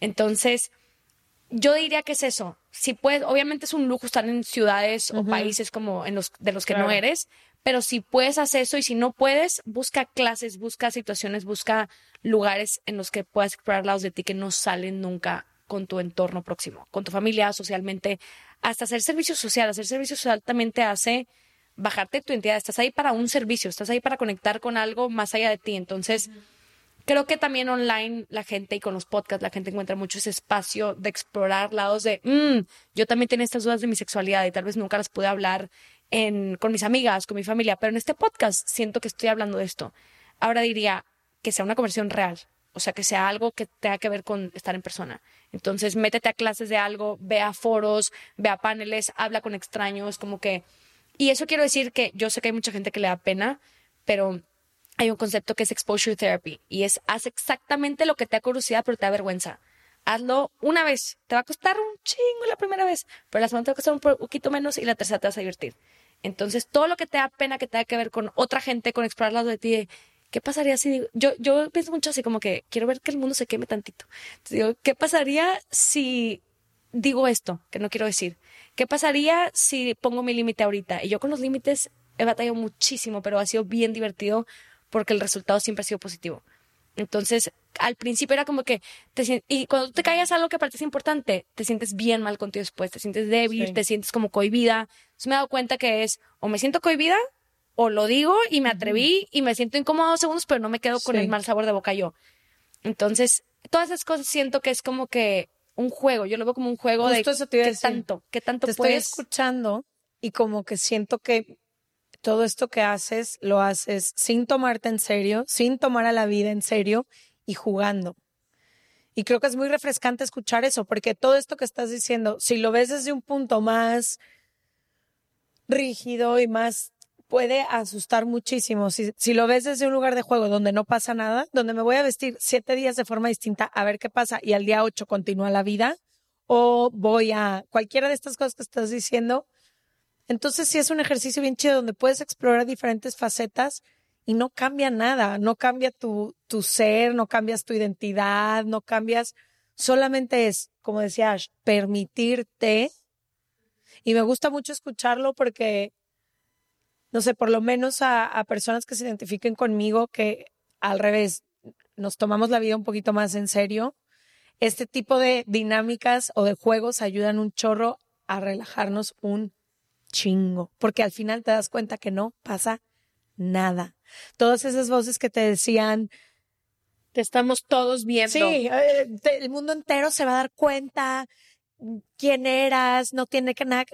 [SPEAKER 4] Entonces, yo diría que es eso. Si puedes, obviamente es un lujo estar en ciudades o países como en los de los que no eres, pero si puedes hacer eso y si no puedes, busca clases, busca situaciones, busca lugares en los que puedas explorar lados de ti que no salen nunca con tu entorno próximo, con tu familia, socialmente, hasta hacer servicio social. Hacer servicio social también te hace bajarte tu identidad. Estás ahí para un servicio, estás ahí para conectar con algo más allá de ti. Entonces, creo que también online la gente y con los podcasts la gente encuentra mucho ese espacio de explorar lados de, "Mm, yo también tenía estas dudas de mi sexualidad y tal vez nunca las pude hablar en, con mis amigas, con mi familia, pero en este podcast siento que estoy hablando de esto. Ahora diría que sea una conversión real, o sea, que sea algo que tenga que ver con estar en persona. Entonces, métete a clases de algo, ve a foros, ve a paneles, habla con extraños, como que... Y eso quiero decir que yo sé que hay mucha gente que le da pena, pero hay un concepto que es exposure therapy y es haz exactamente lo que te da curiosidad pero te da vergüenza. Hazlo una vez, te va a costar un chingo la primera vez, pero la segunda te va a costar un poquito menos y la tercera te vas a divertir. Entonces, todo lo que te da pena que tenga que ver con otra gente, con explorar lado de ti, ¿qué pasaría si digo? Yo, yo pienso mucho así como que quiero ver que el mundo se queme tantito. Entonces digo, ¿qué pasaría si digo esto que no quiero decir? ¿Qué pasaría si pongo mi límite ahorita? Y yo con los límites he batallado muchísimo, pero ha sido bien divertido porque el resultado siempre ha sido positivo. Entonces, al principio era como que, te, y cuando tú te callas algo que para ti es importante, te sientes bien mal contigo después, te sientes débil,
[SPEAKER 3] Sí.
[SPEAKER 4] te sientes como cohibida. Entonces me he dado cuenta que es, o me siento cohibida, o lo digo y me atreví y me siento incómoda dos segundos, pero no me quedo con
[SPEAKER 3] Sí.
[SPEAKER 4] el mal sabor de boca yo. Entonces, todas esas cosas siento que es como que un juego, yo lo veo como un juego
[SPEAKER 3] Justo
[SPEAKER 4] de
[SPEAKER 3] eso te iba a decir.
[SPEAKER 4] tanto, qué tanto
[SPEAKER 3] Te estoy
[SPEAKER 4] puedes...
[SPEAKER 3] escuchando y como que siento que todo esto que haces lo haces sin tomarte en serio, sin tomar a la vida en serio y jugando. Y creo que es muy refrescante escuchar eso, porque todo esto que estás diciendo, si lo ves desde un punto más rígido y más puede asustar muchísimo. Si, si lo ves desde un lugar de juego donde no pasa nada, donde me voy a vestir siete días de forma distinta a ver qué pasa y al día ocho continúa la vida, o voy a cualquiera de estas cosas que estás diciendo, entonces sí es un ejercicio bien chido donde puedes explorar diferentes facetas y no cambia nada, no cambia tu, tu ser, no cambias tu identidad, no cambias, solamente es, como decía Ash, permitirte. Y me gusta mucho escucharlo porque, no sé, por lo menos a, a personas que se identifiquen conmigo, que al revés, nos tomamos la vida un poquito más en serio, este tipo de dinámicas o de juegos ayudan un chorro a relajarnos un chingo, porque al final te das cuenta que no pasa nada. Todas esas voces que te decían,
[SPEAKER 2] Te estamos todos viendo.
[SPEAKER 3] sí, eh, el mundo entero se va a dar cuenta quién eras, no tiene que nada.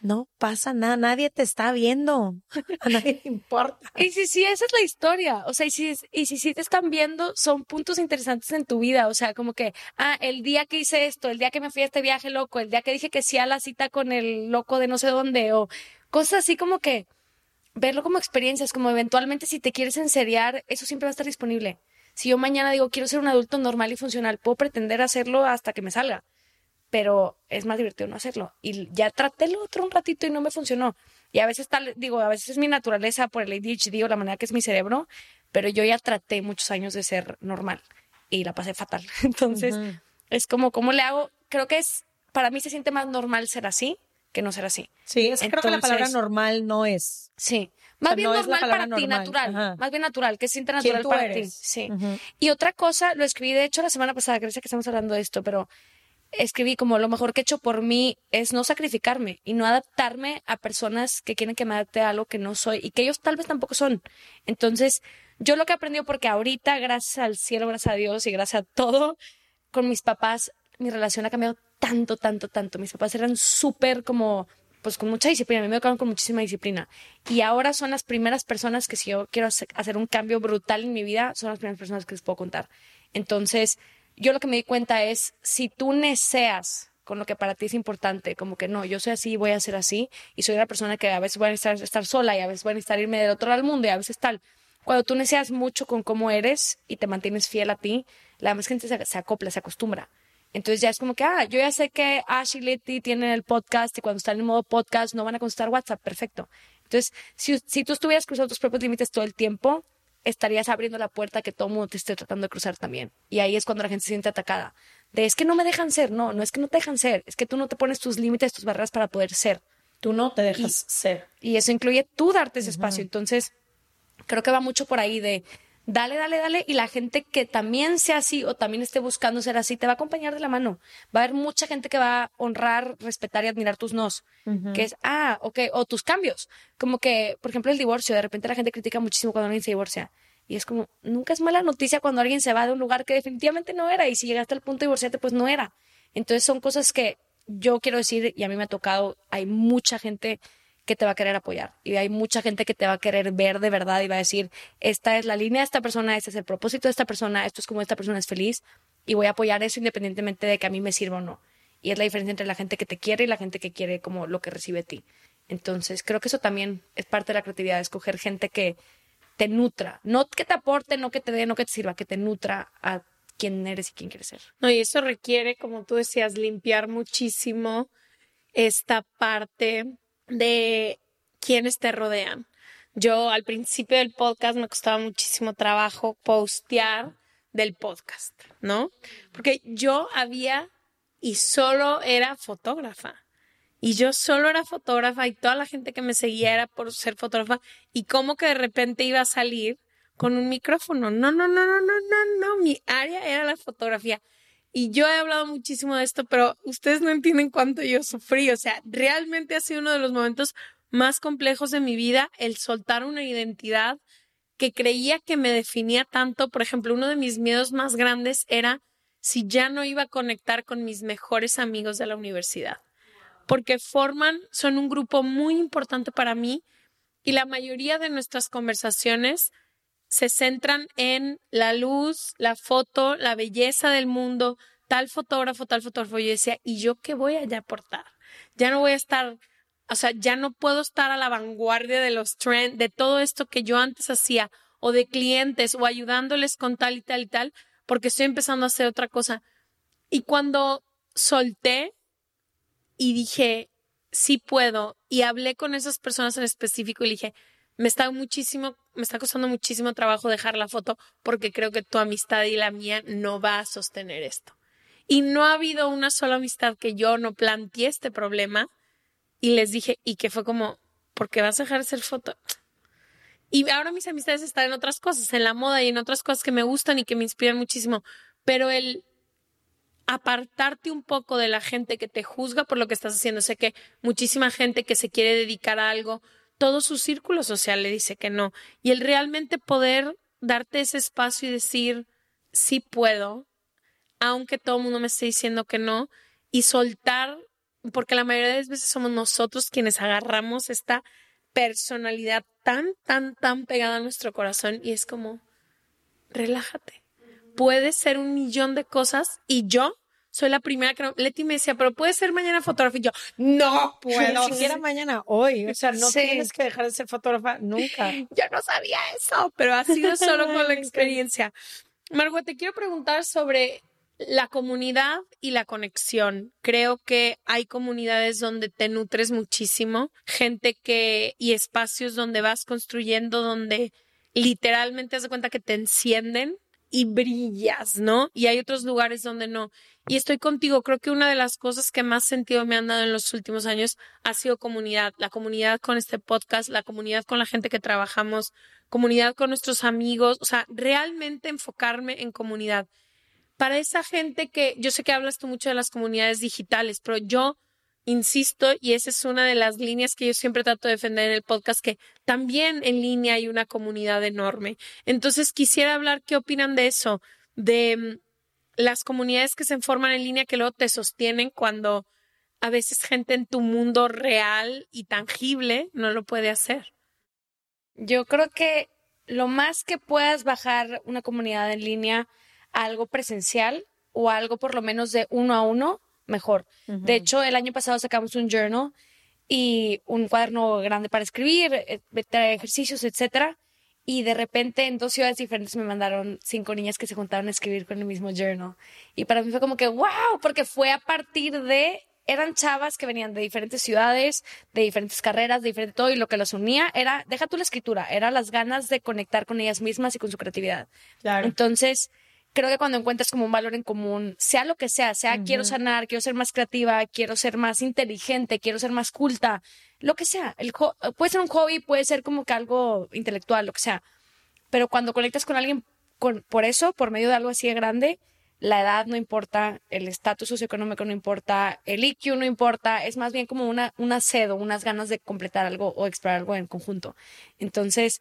[SPEAKER 3] Que-". No pasa nada, nadie te está viendo, a nadie le importa.
[SPEAKER 4] Y si sí, esa es la historia. O sea, y si, y si sí te están viendo, son puntos interesantes en tu vida. O sea, como que, ah, el día que hice esto, el día que me fui a este viaje loco, el día que dije que sí a la cita con el loco de no sé dónde, o cosas así como que verlo como experiencias, como eventualmente si te quieres enseriar, eso siempre va a estar disponible. Si yo mañana digo, quiero ser un adulto normal y funcional, puedo pretender hacerlo hasta que me salga pero es más divertido no hacerlo. Y ya traté lo otro un ratito y no me funcionó. Y a veces tal, digo, a veces es mi naturaleza por el ADHD o la manera que es mi cerebro, pero yo ya traté muchos años de ser normal y la pasé fatal. Entonces, es como, ¿cómo le hago? Creo que es, para mí se siente más normal ser así que no ser así.
[SPEAKER 3] Sí, es que creo que la palabra
[SPEAKER 4] Entonces-
[SPEAKER 3] normal no es.
[SPEAKER 4] Sí.
[SPEAKER 3] O
[SPEAKER 4] Más
[SPEAKER 3] sea,
[SPEAKER 4] bien
[SPEAKER 3] no
[SPEAKER 4] normal para
[SPEAKER 3] palabra
[SPEAKER 4] ti,
[SPEAKER 3] normal.
[SPEAKER 4] natural.
[SPEAKER 3] Ajá.
[SPEAKER 4] Más bien natural, que se siente
[SPEAKER 3] ¿Quién
[SPEAKER 4] natural para
[SPEAKER 3] eres?
[SPEAKER 4] ti. Sí.
[SPEAKER 3] Ujú.
[SPEAKER 4] Y otra cosa, lo escribí de hecho la semana pasada, gracias que estamos hablando de esto, pero escribí como lo mejor que he hecho por mí es no sacrificarme y no adaptarme a personas que quieren que me adapte a algo que no soy y que ellos tal vez tampoco son. Entonces, yo lo que he aprendido, porque ahorita, gracias al cielo, gracias a Dios y gracias a todo, con mis papás, mi relación ha cambiado tanto, tanto, tanto. Mis papás eran súper como, pues con mucha disciplina, a me educaron con muchísima disciplina. Y ahora son las primeras personas que si yo quiero hace- hacer un cambio brutal en mi vida, son las primeras personas que les puedo contar. Entonces, yo lo que me di cuenta es, si tú neceas con lo que para ti es importante, como que no, yo soy así, voy a ser así, y soy una persona que a veces voy a necesitar estar sola y a veces voy a necesitar irme del otro lado del mundo y a veces tal. Cuando tú neceas mucho con cómo eres y te mantienes fiel a ti, la demás gente se, se acopla, se acostumbra. Entonces ya es como que, ah, yo ya sé que Ash y Letty tienen el podcast y cuando están en modo podcast no van a contestar WhatsApp, perfecto. Entonces, si, si tú estuvieras cruzando tus propios límites todo el tiempo, estarías abriendo la puerta a que todo mundo te esté tratando de cruzar también. Y ahí es cuando la gente se siente atacada. De es que no me dejan ser, no, no es que no te dejan ser, es que tú no te pones tus límites, tus barreras para poder ser.
[SPEAKER 3] Tú no te dejas ser.
[SPEAKER 4] Y eso incluye tú darte ese espacio. Entonces, creo que va mucho por ahí de dale, dale, dale. Y la gente que también sea así o también esté buscando ser así, te va a acompañar de la mano. Va a haber mucha gente que va a honrar, respetar y admirar tus nos. Que es, ah, ok, o tus cambios. Como que, por ejemplo, el divorcio. De repente la gente critica muchísimo cuando alguien se divorcia. Y es como, nunca es mala noticia cuando alguien se va de un lugar que definitivamente no era y si llegaste al punto de divorciarte, pues no era. Entonces son cosas que yo quiero decir y a mí me ha tocado, hay mucha gente que te va a querer apoyar y hay mucha gente que te va a querer ver de verdad y va a decir, esta es la línea de esta persona, este es el propósito de esta persona, esto es como esta persona es feliz y voy a apoyar eso independientemente de que a mí me sirva o no. Y es la diferencia entre la gente que te quiere y la gente que quiere como lo que recibe de ti. Entonces, creo que eso también es parte de la creatividad, escoger gente que te nutra, no que te aporte, no que te dé, no que te sirva, que te nutra a quién eres y quién quieres ser.
[SPEAKER 2] No, y eso requiere, como tú decías, limpiar muchísimo esta parte de quienes te rodean. Yo al principio del podcast me costaba muchísimo trabajo postear del podcast, ¿no? Porque yo había y solo era fotógrafa. Y yo solo era fotógrafa y toda la gente que me seguía era por ser fotógrafa y como que de repente iba a salir con un micrófono. No, no, no, no, no, no, no, mi área era la fotografía. Y yo he hablado muchísimo de esto, pero ustedes no entienden cuánto yo sufrí. O sea, realmente ha sido uno de los momentos más complejos de mi vida el soltar una identidad que creía que me definía tanto. Por ejemplo, uno de mis miedos más grandes era si ya no iba a conectar con mis mejores amigos de la universidad porque forman, son un grupo muy importante para mí y la mayoría de nuestras conversaciones se centran en la luz, la foto, la belleza del mundo, tal fotógrafo, tal fotógrafo. Yo decía, ¿y yo qué voy a aportar? Ya no voy a estar, o sea, ya no puedo estar a la vanguardia de los trends, de todo esto que yo antes hacía, o de clientes, o ayudándoles con tal y tal y tal, porque estoy empezando a hacer otra cosa. Y cuando solté y dije, sí puedo. Y hablé con esas personas en específico y dije, me está muchísimo, me está costando muchísimo trabajo dejar la foto porque creo que tu amistad y la mía no va a sostener esto. Y no ha habido una sola amistad que yo no planteé este problema y les dije, y que fue como, ¿por qué vas a dejar de hacer foto? Y ahora mis amistades están en otras cosas, en la moda y en otras cosas que me gustan y que me inspiran muchísimo. Pero el apartarte un poco de la gente que te juzga por lo que estás haciendo. Sé que muchísima gente que se quiere dedicar a algo, todo su círculo social le dice que no. Y el realmente poder darte ese espacio y decir, sí puedo, aunque todo el mundo me esté diciendo que no, y soltar, porque la mayoría de las veces somos nosotros quienes agarramos esta personalidad tan, tan, tan pegada a nuestro corazón y es como, relájate. Puede ser un millón de cosas y yo soy la primera que no. Leti me decía, pero puede ser mañana fotógrafa. Y yo, no puedo.
[SPEAKER 3] Ni siquiera mañana, hoy. O sea, no tienes que dejar de ser fotógrafa nunca.
[SPEAKER 2] Yo no sabía eso, pero ha sido solo con la experiencia. Margot, te quiero preguntar sobre la comunidad y la conexión. Creo que hay comunidades donde te nutres muchísimo, gente que y espacios donde vas construyendo, donde literalmente has de cuenta que te encienden y brillas, ¿no? Y hay otros lugares donde no. Y estoy contigo, creo que una de las cosas que más sentido me han dado en los últimos años ha sido comunidad, la comunidad con este podcast, la comunidad con la gente que trabajamos, comunidad con nuestros amigos, o sea, realmente enfocarme en comunidad. Para esa gente que yo sé que hablas tú mucho de las comunidades digitales, pero yo insisto, y esa es una de las líneas que yo siempre trato de defender en el podcast, que también en línea hay una comunidad enorme. Entonces, quisiera hablar qué opinan de eso, de mm, las comunidades que se forman en línea que luego te sostienen cuando a veces gente en tu mundo real y tangible no lo puede hacer.
[SPEAKER 4] Yo creo que lo más que puedas bajar una comunidad en línea a algo presencial o algo por lo menos de uno a uno, mejor. De hecho, el año pasado sacamos un journal y un cuaderno grande para escribir, eh, ejercicios, etcétera. Y de repente en dos ciudades diferentes me mandaron cinco niñas que se juntaron a escribir con el mismo journal. Y para mí fue como que, wow, porque fue a partir de, eran chavas que venían de diferentes ciudades, de diferentes carreras, de diferente todo, y lo que las unía era, deja tú la escritura, era las ganas de conectar con ellas mismas y con su creatividad. Claro. Entonces, creo que cuando encuentras como un valor en común, sea lo que sea, sea quiero sanar, quiero ser más creativa, quiero ser más inteligente, quiero ser más culta, lo que sea, el puede ser un hobby, puede ser como que algo intelectual, lo que sea, pero cuando conectas con alguien con, por eso, por medio de algo así de grande, la edad no importa, el estatus socioeconómico no importa, el IQ no importa, es más bien como una, una sed o unas ganas de completar algo o explorar algo en conjunto. Entonces,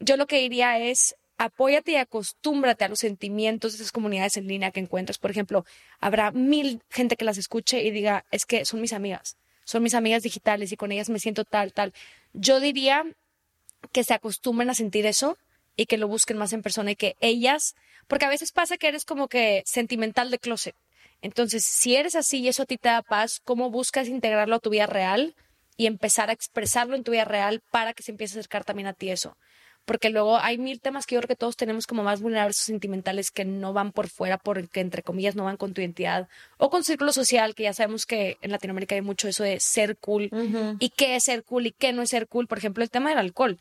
[SPEAKER 4] yo lo que diría es apóyate y acostúmbrate a los sentimientos de esas comunidades en línea que encuentras. Por ejemplo, habrá mil gente que las escuche y diga, es que son mis amigas, son mis amigas digitales y con ellas me siento tal, tal. Yo diría que se acostumbren a sentir eso y que lo busquen más en persona y que ellas, porque a veces pasa que eres como que sentimental de closet. Entonces, si eres así y eso a ti te da paz, ¿cómo buscas integrarlo a tu vida real y empezar a expresarlo en tu vida real para que se empiece a acercar también a ti eso? Porque luego hay mil temas que yo creo que todos tenemos como más vulnerables o sentimentales que no van por fuera, porque entre comillas no van con tu identidad o con círculo social, que ya sabemos que en Latinoamérica hay mucho eso de ser cool y qué es ser cool y qué no es ser cool. Por ejemplo, el tema del alcohol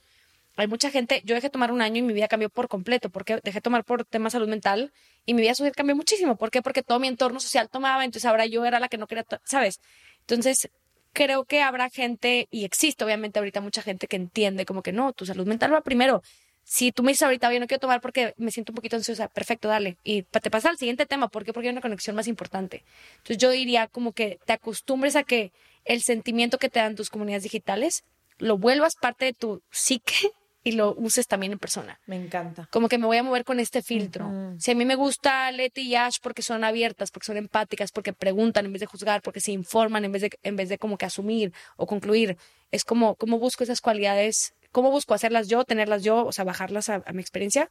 [SPEAKER 4] hay mucha gente, yo dejé de tomar un año y mi vida cambió por completo, porque dejé de tomar por tema salud mental y mi vida social cambió muchísimo. ¿Por qué? Porque todo mi entorno social tomaba, entonces ahora yo era la que no quería, ¿sabes? Entonces, creo que habrá gente, y existe obviamente ahorita mucha gente que entiende como que no, tu salud mental va primero. Si tú me dices ahorita, yo no quiero tomar porque me siento un poquito ansiosa, perfecto, dale. Y te pasa al siguiente tema, ¿por qué? Porque hay una conexión más importante. Entonces yo diría como que te acostumbres a que el sentimiento que te dan tus comunidades digitales lo vuelvas parte de tu psique y lo uses también en persona.
[SPEAKER 3] Me encanta.
[SPEAKER 4] Como que me voy a mover con este filtro. Si a mí me gusta Leti y Ash porque son abiertas, porque son empáticas, porque preguntan en vez de juzgar, porque se informan en vez de, en vez de como que asumir o concluir, es como, ¿cómo busco esas cualidades? ¿Cómo busco hacerlas yo, tenerlas yo, o sea, bajarlas a, a mi experiencia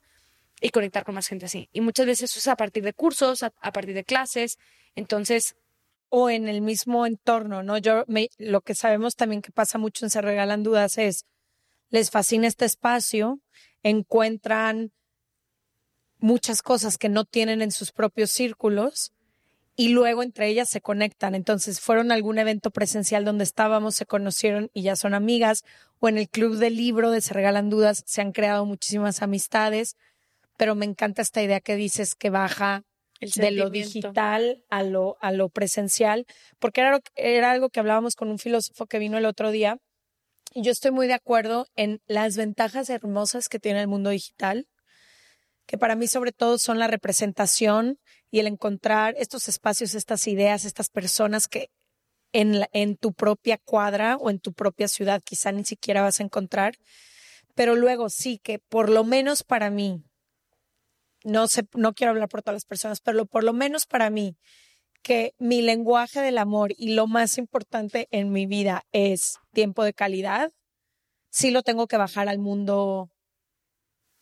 [SPEAKER 4] y conectar con más gente así? Y muchas veces eso es a partir de cursos, a, a partir de clases. Entonces,
[SPEAKER 3] o en el mismo entorno, ¿no? Yo me, lo que sabemos también que pasa mucho en Se Regalan Dudas es les fascina este espacio, encuentran muchas cosas que no tienen en sus propios círculos y luego entre ellas se conectan. Entonces fueron a algún evento presencial donde estábamos, se conocieron y ya son amigas, o en el club del libro de Se Regalan Dudas se han creado muchísimas amistades, pero me encanta esta idea que dices que baja
[SPEAKER 2] El
[SPEAKER 3] de lo digital a lo, a lo presencial, porque era, era algo que hablábamos con un filósofo que vino el otro día, yo estoy muy de acuerdo en las ventajas hermosas que tiene el mundo digital, que para mí sobre todo son la representación y el encontrar estos espacios, estas ideas, estas personas que en, tu propia cuadra o en tu propia ciudad quizá ni siquiera vas a encontrar, pero luego sí que por lo menos para mí, no sé, no quiero hablar por todas las personas, pero por lo menos para mí, que mi lenguaje del amor y lo más importante en mi vida es tiempo de calidad, sí lo tengo que bajar al mundo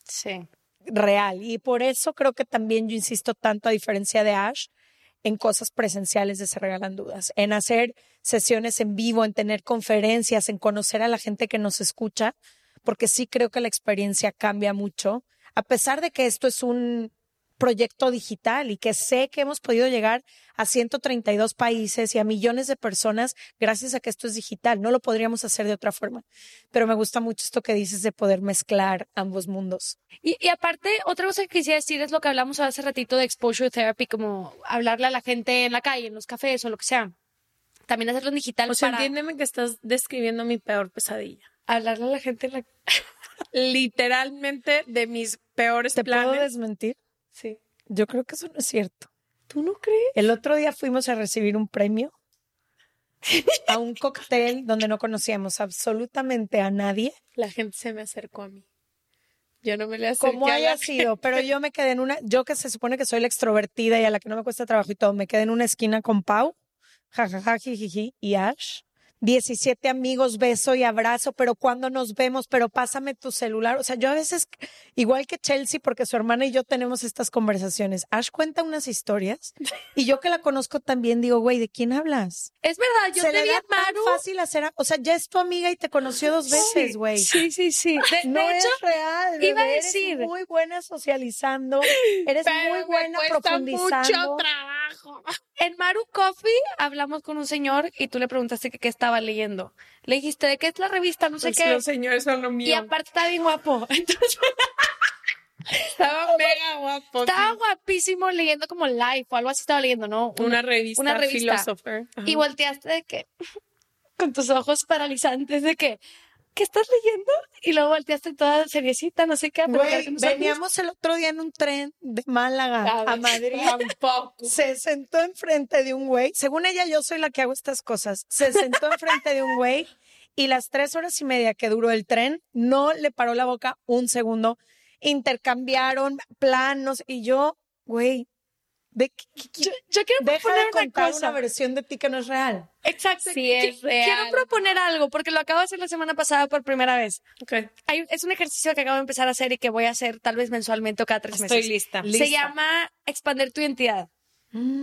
[SPEAKER 4] sí.
[SPEAKER 3] real. Y por eso creo que también yo insisto tanto, a diferencia de Ash, en cosas presenciales de Se Regalan Dudas, en hacer sesiones en vivo, en tener conferencias, en conocer a la gente que nos escucha, porque sí creo que la experiencia cambia mucho, a pesar de que esto es un proyecto digital y que sé que hemos podido llegar a 132 países y a millones de personas gracias a que esto es digital. No lo podríamos hacer de otra forma. Pero me gusta mucho esto que dices de poder mezclar ambos mundos.
[SPEAKER 4] Y, y aparte, otra cosa que quisiera decir es lo que hablamos hace ratito de exposure therapy, como hablarle a la gente en la calle, en los cafés o lo que sea. También hacerlo en digital
[SPEAKER 2] O sea,
[SPEAKER 4] para
[SPEAKER 2] entiéndeme que estás describiendo mi peor pesadilla.
[SPEAKER 4] hablarle a la gente en la
[SPEAKER 2] Literalmente de mis peores
[SPEAKER 3] ¿Te puedo
[SPEAKER 2] planes.
[SPEAKER 3] desmentir?
[SPEAKER 2] Sí.
[SPEAKER 3] Yo creo que eso no es cierto.
[SPEAKER 2] ¿Tú no crees?
[SPEAKER 3] El otro día fuimos a recibir un premio a un cóctel donde no conocíamos absolutamente a nadie.
[SPEAKER 2] La gente se me acercó a mí. Yo no me le acerqué
[SPEAKER 3] Como haya sido, pero yo me quedé en una, yo que se supone que soy la extrovertida y a la que no me cuesta trabajo y todo, me quedé en una esquina con Pau, jajaja, jijiji, y Ash. 17 amigos, beso y abrazo, pero cuando nos vemos, pero pásame tu celular. O sea, yo a veces, igual que Chelsea, porque su hermana y yo tenemos estas conversaciones, Ash cuenta unas historias y yo que la conozco también digo, güey, ¿de quién hablas?
[SPEAKER 4] Es verdad, yo
[SPEAKER 3] Se
[SPEAKER 4] te
[SPEAKER 3] le
[SPEAKER 4] vi
[SPEAKER 3] da
[SPEAKER 4] a
[SPEAKER 3] tan
[SPEAKER 4] Maru.
[SPEAKER 3] fácil hacer, a- o sea, ya es tu amiga y te conoció dos veces, güey.
[SPEAKER 4] Sí, sí, sí. De,
[SPEAKER 3] No
[SPEAKER 4] de
[SPEAKER 3] es real.
[SPEAKER 4] iba a
[SPEAKER 3] bebé, eres
[SPEAKER 4] decir-
[SPEAKER 3] muy buena socializando. Eres
[SPEAKER 2] Pero
[SPEAKER 3] muy
[SPEAKER 2] me
[SPEAKER 3] buena
[SPEAKER 2] cuesta
[SPEAKER 3] profundizando.
[SPEAKER 2] mucho trabajo.
[SPEAKER 4] en Maru Coffee hablamos con un señor y tú le preguntaste que qué estaba leyendo. Le dijiste, ¿de qué es la revista? No sé
[SPEAKER 2] Pues
[SPEAKER 4] qué.
[SPEAKER 2] los señores son lo
[SPEAKER 4] Y
[SPEAKER 2] mío.
[SPEAKER 4] aparte está bien guapo. Entonces,
[SPEAKER 2] Estaba mega guapo.
[SPEAKER 4] estaba guapísimo leyendo como Life o algo así estaba leyendo, ¿no?
[SPEAKER 2] Una revista.
[SPEAKER 4] Una revista.
[SPEAKER 2] Philosopher. Ajá.
[SPEAKER 4] Y volteaste de que, con tus ojos paralizantes de que, ¿qué estás leyendo? Y luego volteaste toda seriecita, no sé qué. a nosotros.
[SPEAKER 3] veníamos el otro día en un tren de Málaga a Madrid.
[SPEAKER 2] Tampoco.
[SPEAKER 3] Se sentó enfrente de un güey. Según ella, yo soy la que hago estas cosas. Se sentó enfrente de un güey y las tres horas y media que duró el tren no le paró la boca un segundo. intercambiaron planos y yo, güey, de,
[SPEAKER 4] Yo, yo quiero
[SPEAKER 3] deja
[SPEAKER 4] proponer
[SPEAKER 3] de
[SPEAKER 4] una
[SPEAKER 3] contar
[SPEAKER 4] cosa.
[SPEAKER 3] una versión de ti que no es real.
[SPEAKER 4] Exacto.
[SPEAKER 2] Sí, es
[SPEAKER 4] Qui-
[SPEAKER 2] real.
[SPEAKER 4] Quiero proponer algo, porque lo acabo de hacer la semana pasada por primera vez. Hay- es un ejercicio que acabo de empezar a hacer y que voy a hacer tal vez mensualmente o cada tres
[SPEAKER 2] Estoy
[SPEAKER 4] meses.
[SPEAKER 2] lista.
[SPEAKER 4] Se llama expandir tu identidad.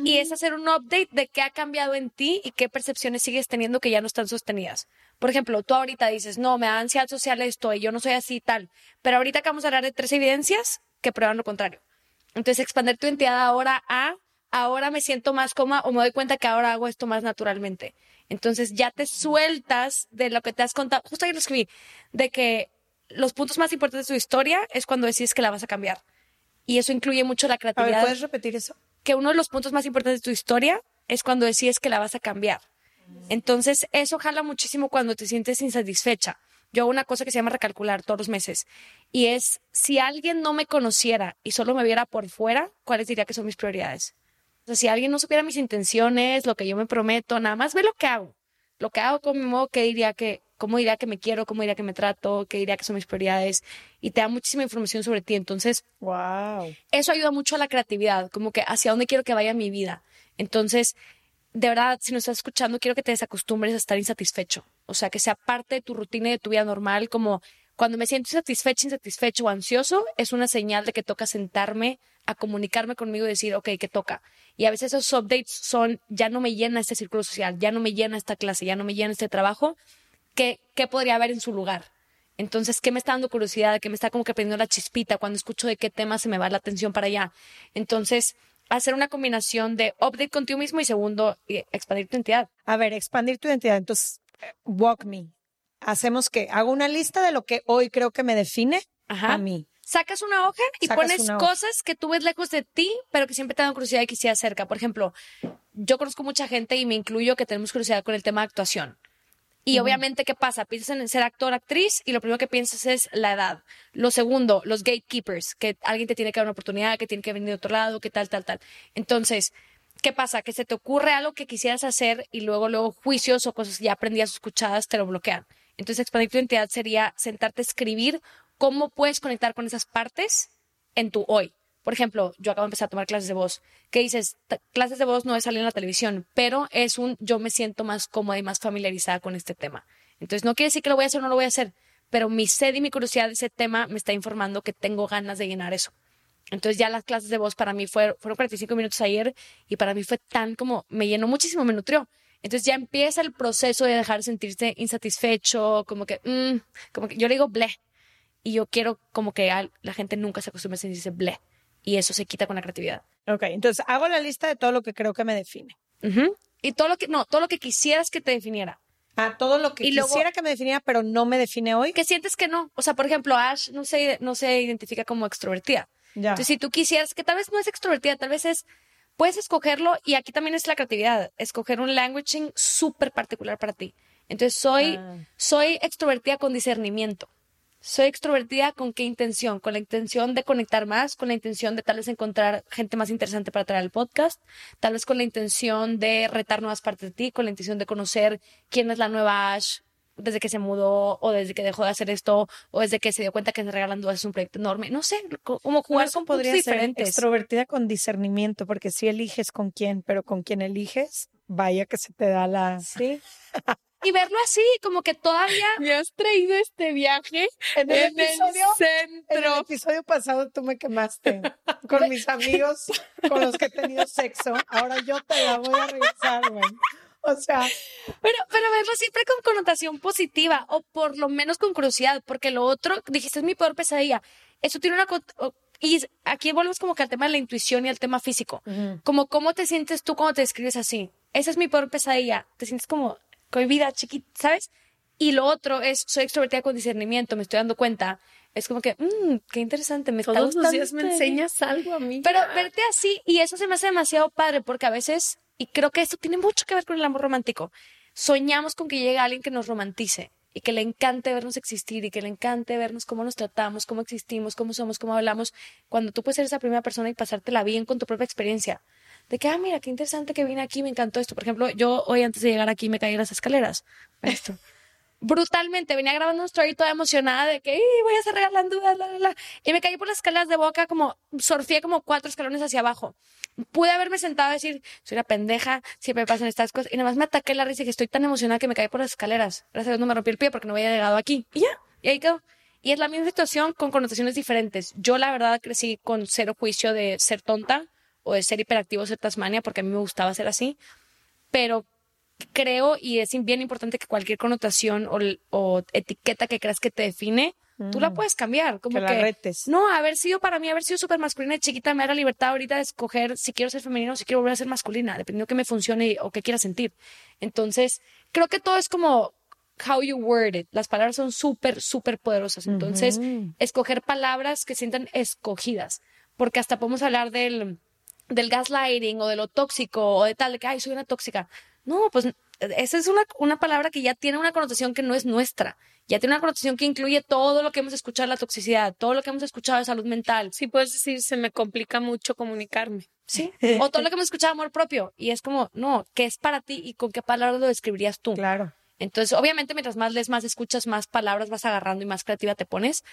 [SPEAKER 4] Y es hacer un update de qué ha cambiado en ti y qué percepciones sigues teniendo que ya no están sostenidas. Por ejemplo, tú ahorita dices, no, me da ansiedad social esto y yo no soy así y tal. Pero ahorita acabamos de hablar de tres evidencias que prueban lo contrario. Entonces, expandir tu identidad ahora a, ahora me siento más cómoda o me doy cuenta que ahora hago esto más naturalmente. Entonces, ya te sueltas de lo que te has contado. Justo ahí lo escribí, de que los puntos más importantes de tu historia es cuando decides que la vas a cambiar. Y eso incluye mucho la
[SPEAKER 3] A ver,
[SPEAKER 4] creatividad
[SPEAKER 3] ¿puedes repetir eso?
[SPEAKER 4] que uno de los puntos más importantes de tu historia es cuando decides que la vas a cambiar. Entonces, eso jala muchísimo cuando te sientes insatisfecha. Yo hago una cosa que se llama recalcular todos los meses. Y es, si alguien no me conociera y solo me viera por fuera, ¿cuáles diría que son mis prioridades? O sea, si alguien no supiera mis intenciones, lo que yo me prometo, nada más ve lo que hago. Lo que hago con mi modo, ¿qué diría que, cómo diría que me quiero, cómo diría que me trato, qué diría que son mis prioridades. Y te da muchísima información sobre ti. Entonces,
[SPEAKER 3] Wow.
[SPEAKER 4] eso ayuda mucho a la creatividad, como que hacia dónde quiero que vaya mi vida. Entonces, de verdad, si nos estás escuchando, quiero que te desacostumbres a estar insatisfecho. O sea, que sea parte de tu rutina y de tu vida normal, como cuando me siento insatisfecho, insatisfecho o ansioso, es una señal de que toca sentarme a comunicarme conmigo y decir, ok, ¿qué toca? Y a veces esos updates son, ya no me llena este círculo social, ya no me llena esta clase, ya no me llena este trabajo, ¿qué, qué podría haber en su lugar? Entonces, ¿qué me está dando curiosidad? ¿Qué me está como que prendiendo la chispita cuando escucho de qué tema se me va la atención para allá? Entonces, hacer una combinación de update contigo mismo y segundo, expandir tu entidad.
[SPEAKER 3] A ver, expandir tu identidad. Entonces, walk me. Hacemos que hago una lista de lo que hoy creo que me define
[SPEAKER 4] Ajá.
[SPEAKER 3] a mí.
[SPEAKER 4] Sacas una hoja y
[SPEAKER 3] Sacas
[SPEAKER 4] pones cosas que tú ves lejos de ti, pero que siempre te dan curiosidad y quisieras cerca. Por ejemplo, yo conozco mucha gente y me incluyo que tenemos curiosidad con el tema de actuación. Y obviamente, ¿qué pasa? Piensas en ser actor, actriz y lo primero que piensas es la edad. Lo segundo, los gatekeepers, que alguien te tiene que dar una oportunidad, que tiene que venir de otro lado, que tal, tal, tal. Entonces, ¿qué pasa? Que se te ocurre algo que quisieras hacer y luego, luego juicios o cosas ya aprendidas escuchadas te lo bloquean. Entonces, expandir tu identidad sería sentarte a escribir cómo puedes conectar con esas partes en tu hoy. Por ejemplo, yo acabo de empezar a tomar clases de voz. ¿Qué dices? Clases de voz no es salir en la televisión, pero es un yo me siento más cómoda y más familiarizada con este tema. Entonces, no quiere decir que lo voy a hacer o no lo voy a hacer, pero mi sed y mi curiosidad de ese tema me está informando que tengo ganas de llenar eso. Entonces, ya las clases de voz para mí fueron, fueron 45 minutos ayer y para mí fue tan como, me llenó muchísimo, me nutrió. Entonces ya empieza el proceso de dejar de sentirse insatisfecho, como que, mm, como que yo le digo ble. Y yo quiero como que la gente nunca se acostumbre a sentirse ble. Y eso se quita con la creatividad.
[SPEAKER 3] Ok, entonces hago la lista de todo lo que creo que me define.
[SPEAKER 4] Ujú. Y todo lo que, no, todo lo que quisieras que te definiera.
[SPEAKER 3] A todo lo que
[SPEAKER 4] Y luego-
[SPEAKER 3] quisiera que me definiera, pero no me define hoy.
[SPEAKER 4] Que sientes que no. O sea, por ejemplo, Ash no se, no se identifica como extrovertida.
[SPEAKER 3] Ya.
[SPEAKER 4] Entonces, si tú quisieras, que tal vez no es extrovertida, tal vez es, puedes escogerlo y aquí también es la creatividad, escoger un languaging súper particular para ti. Entonces, soy,
[SPEAKER 3] Ah.
[SPEAKER 4] soy extrovertida con discernimiento. Soy extrovertida con qué intención? Con la intención de conectar más, con la intención de tal vez encontrar gente más interesante para traer al podcast, tal vez con la intención de retar nuevas partes de ti, con la intención de conocer quién es la nueva Ash desde que se mudó o desde que dejó de hacer esto o desde que se dio cuenta que se regalan dudas es un proyecto enorme. No sé, co- como jugar con
[SPEAKER 3] podría ser
[SPEAKER 4] diferentes.
[SPEAKER 3] extrovertida con discernimiento, porque si eliges con quién, pero con quién eliges, vaya que se te da la...
[SPEAKER 4] Sí. Y verlo así, como que todavía
[SPEAKER 2] Me has traído este viaje
[SPEAKER 3] En el
[SPEAKER 2] en el
[SPEAKER 3] episodio, en el
[SPEAKER 2] centro.
[SPEAKER 3] episodio pasado tú me quemaste con mis amigos con los que he tenido sexo. Ahora yo te la voy a regresar, güey. O sea,
[SPEAKER 4] Pero, pero verlo siempre con connotación positiva o por lo menos con curiosidad, porque lo otro, dijiste, es mi peor pesadilla. Eso tiene una... Y aquí volvemos como que al tema de la intuición y al tema físico. Como cómo te sientes tú cuando te describes así. Esa es mi peor pesadilla. Te sientes como cohibida, chiquita, ¿sabes? Y lo otro es, soy extrovertida con discernimiento, me estoy dando cuenta. Es como que, mmm, qué interesante, me está
[SPEAKER 2] Todos
[SPEAKER 4] gustando.
[SPEAKER 2] los días me enseñas algo a mí.
[SPEAKER 4] Pero verte así, y eso se me hace demasiado padre, porque a veces, y creo que esto tiene mucho que ver con el amor romántico, soñamos con que llegue alguien que nos romantice y que le encante vernos existir y que le encante vernos cómo nos tratamos, cómo existimos, cómo somos, cómo hablamos, cuando tú puedes ser esa primera persona y pasártela bien con tu propia experiencia. De que, ah, mira, qué interesante que vine aquí, me encantó esto. Por ejemplo, yo hoy antes de llegar aquí me caí en las escaleras. Esto. brutalmente. Venía grabando un story toda emocionada de que "Ih, voy a hacer regalando dudas, la, la, la. Y me caí por las escaleras de boca, como surfé como cuatro escalones hacia abajo. Pude haberme sentado a decir, soy una pendeja, siempre me pasan estas cosas. Y nada más me ataqué la risa y que estoy tan emocionada que me caí por las escaleras. Gracias a Dios no me rompí el pie porque no había llegado aquí. Y ya, y ahí quedó. Y es la misma situación con connotaciones diferentes. Yo, la verdad, crecí con cero juicio de ser tonta o de ser hiperactivo o ser tasmania porque a mí me gustaba ser así. Pero creo y es bien importante que cualquier connotación o, o etiqueta que creas que te define, tú la puedes cambiar. Como
[SPEAKER 3] Que
[SPEAKER 4] que,
[SPEAKER 3] la retes.
[SPEAKER 4] No, haber sido para mí, haber sido súper masculina de chiquita me da la libertad ahorita de escoger si quiero ser femenina o si quiero volver a ser masculina, dependiendo de qué me funcione o qué quiera sentir. Entonces, creo que todo es como how you word it. Las palabras son súper, súper poderosas. Entonces, escoger palabras que sientan escogidas. Porque hasta podemos hablar del, del gaslighting o de lo tóxico o de tal, de que, ay, soy una tóxica. No, pues esa es una, una palabra que ya tiene una connotación que no es nuestra. Ya tiene una connotación que incluye todo lo que hemos escuchado de la toxicidad, todo lo que hemos escuchado de salud mental.
[SPEAKER 2] Sí, puedes decir, se me complica mucho comunicarme.
[SPEAKER 4] Sí. O todo lo que hemos escuchado de amor propio. Y es como, no, ¿qué es para ti y con qué palabras lo describirías tú?
[SPEAKER 3] Claro.
[SPEAKER 4] Entonces, obviamente, mientras más lees, más escuchas, más palabras vas agarrando y más creativa te pones.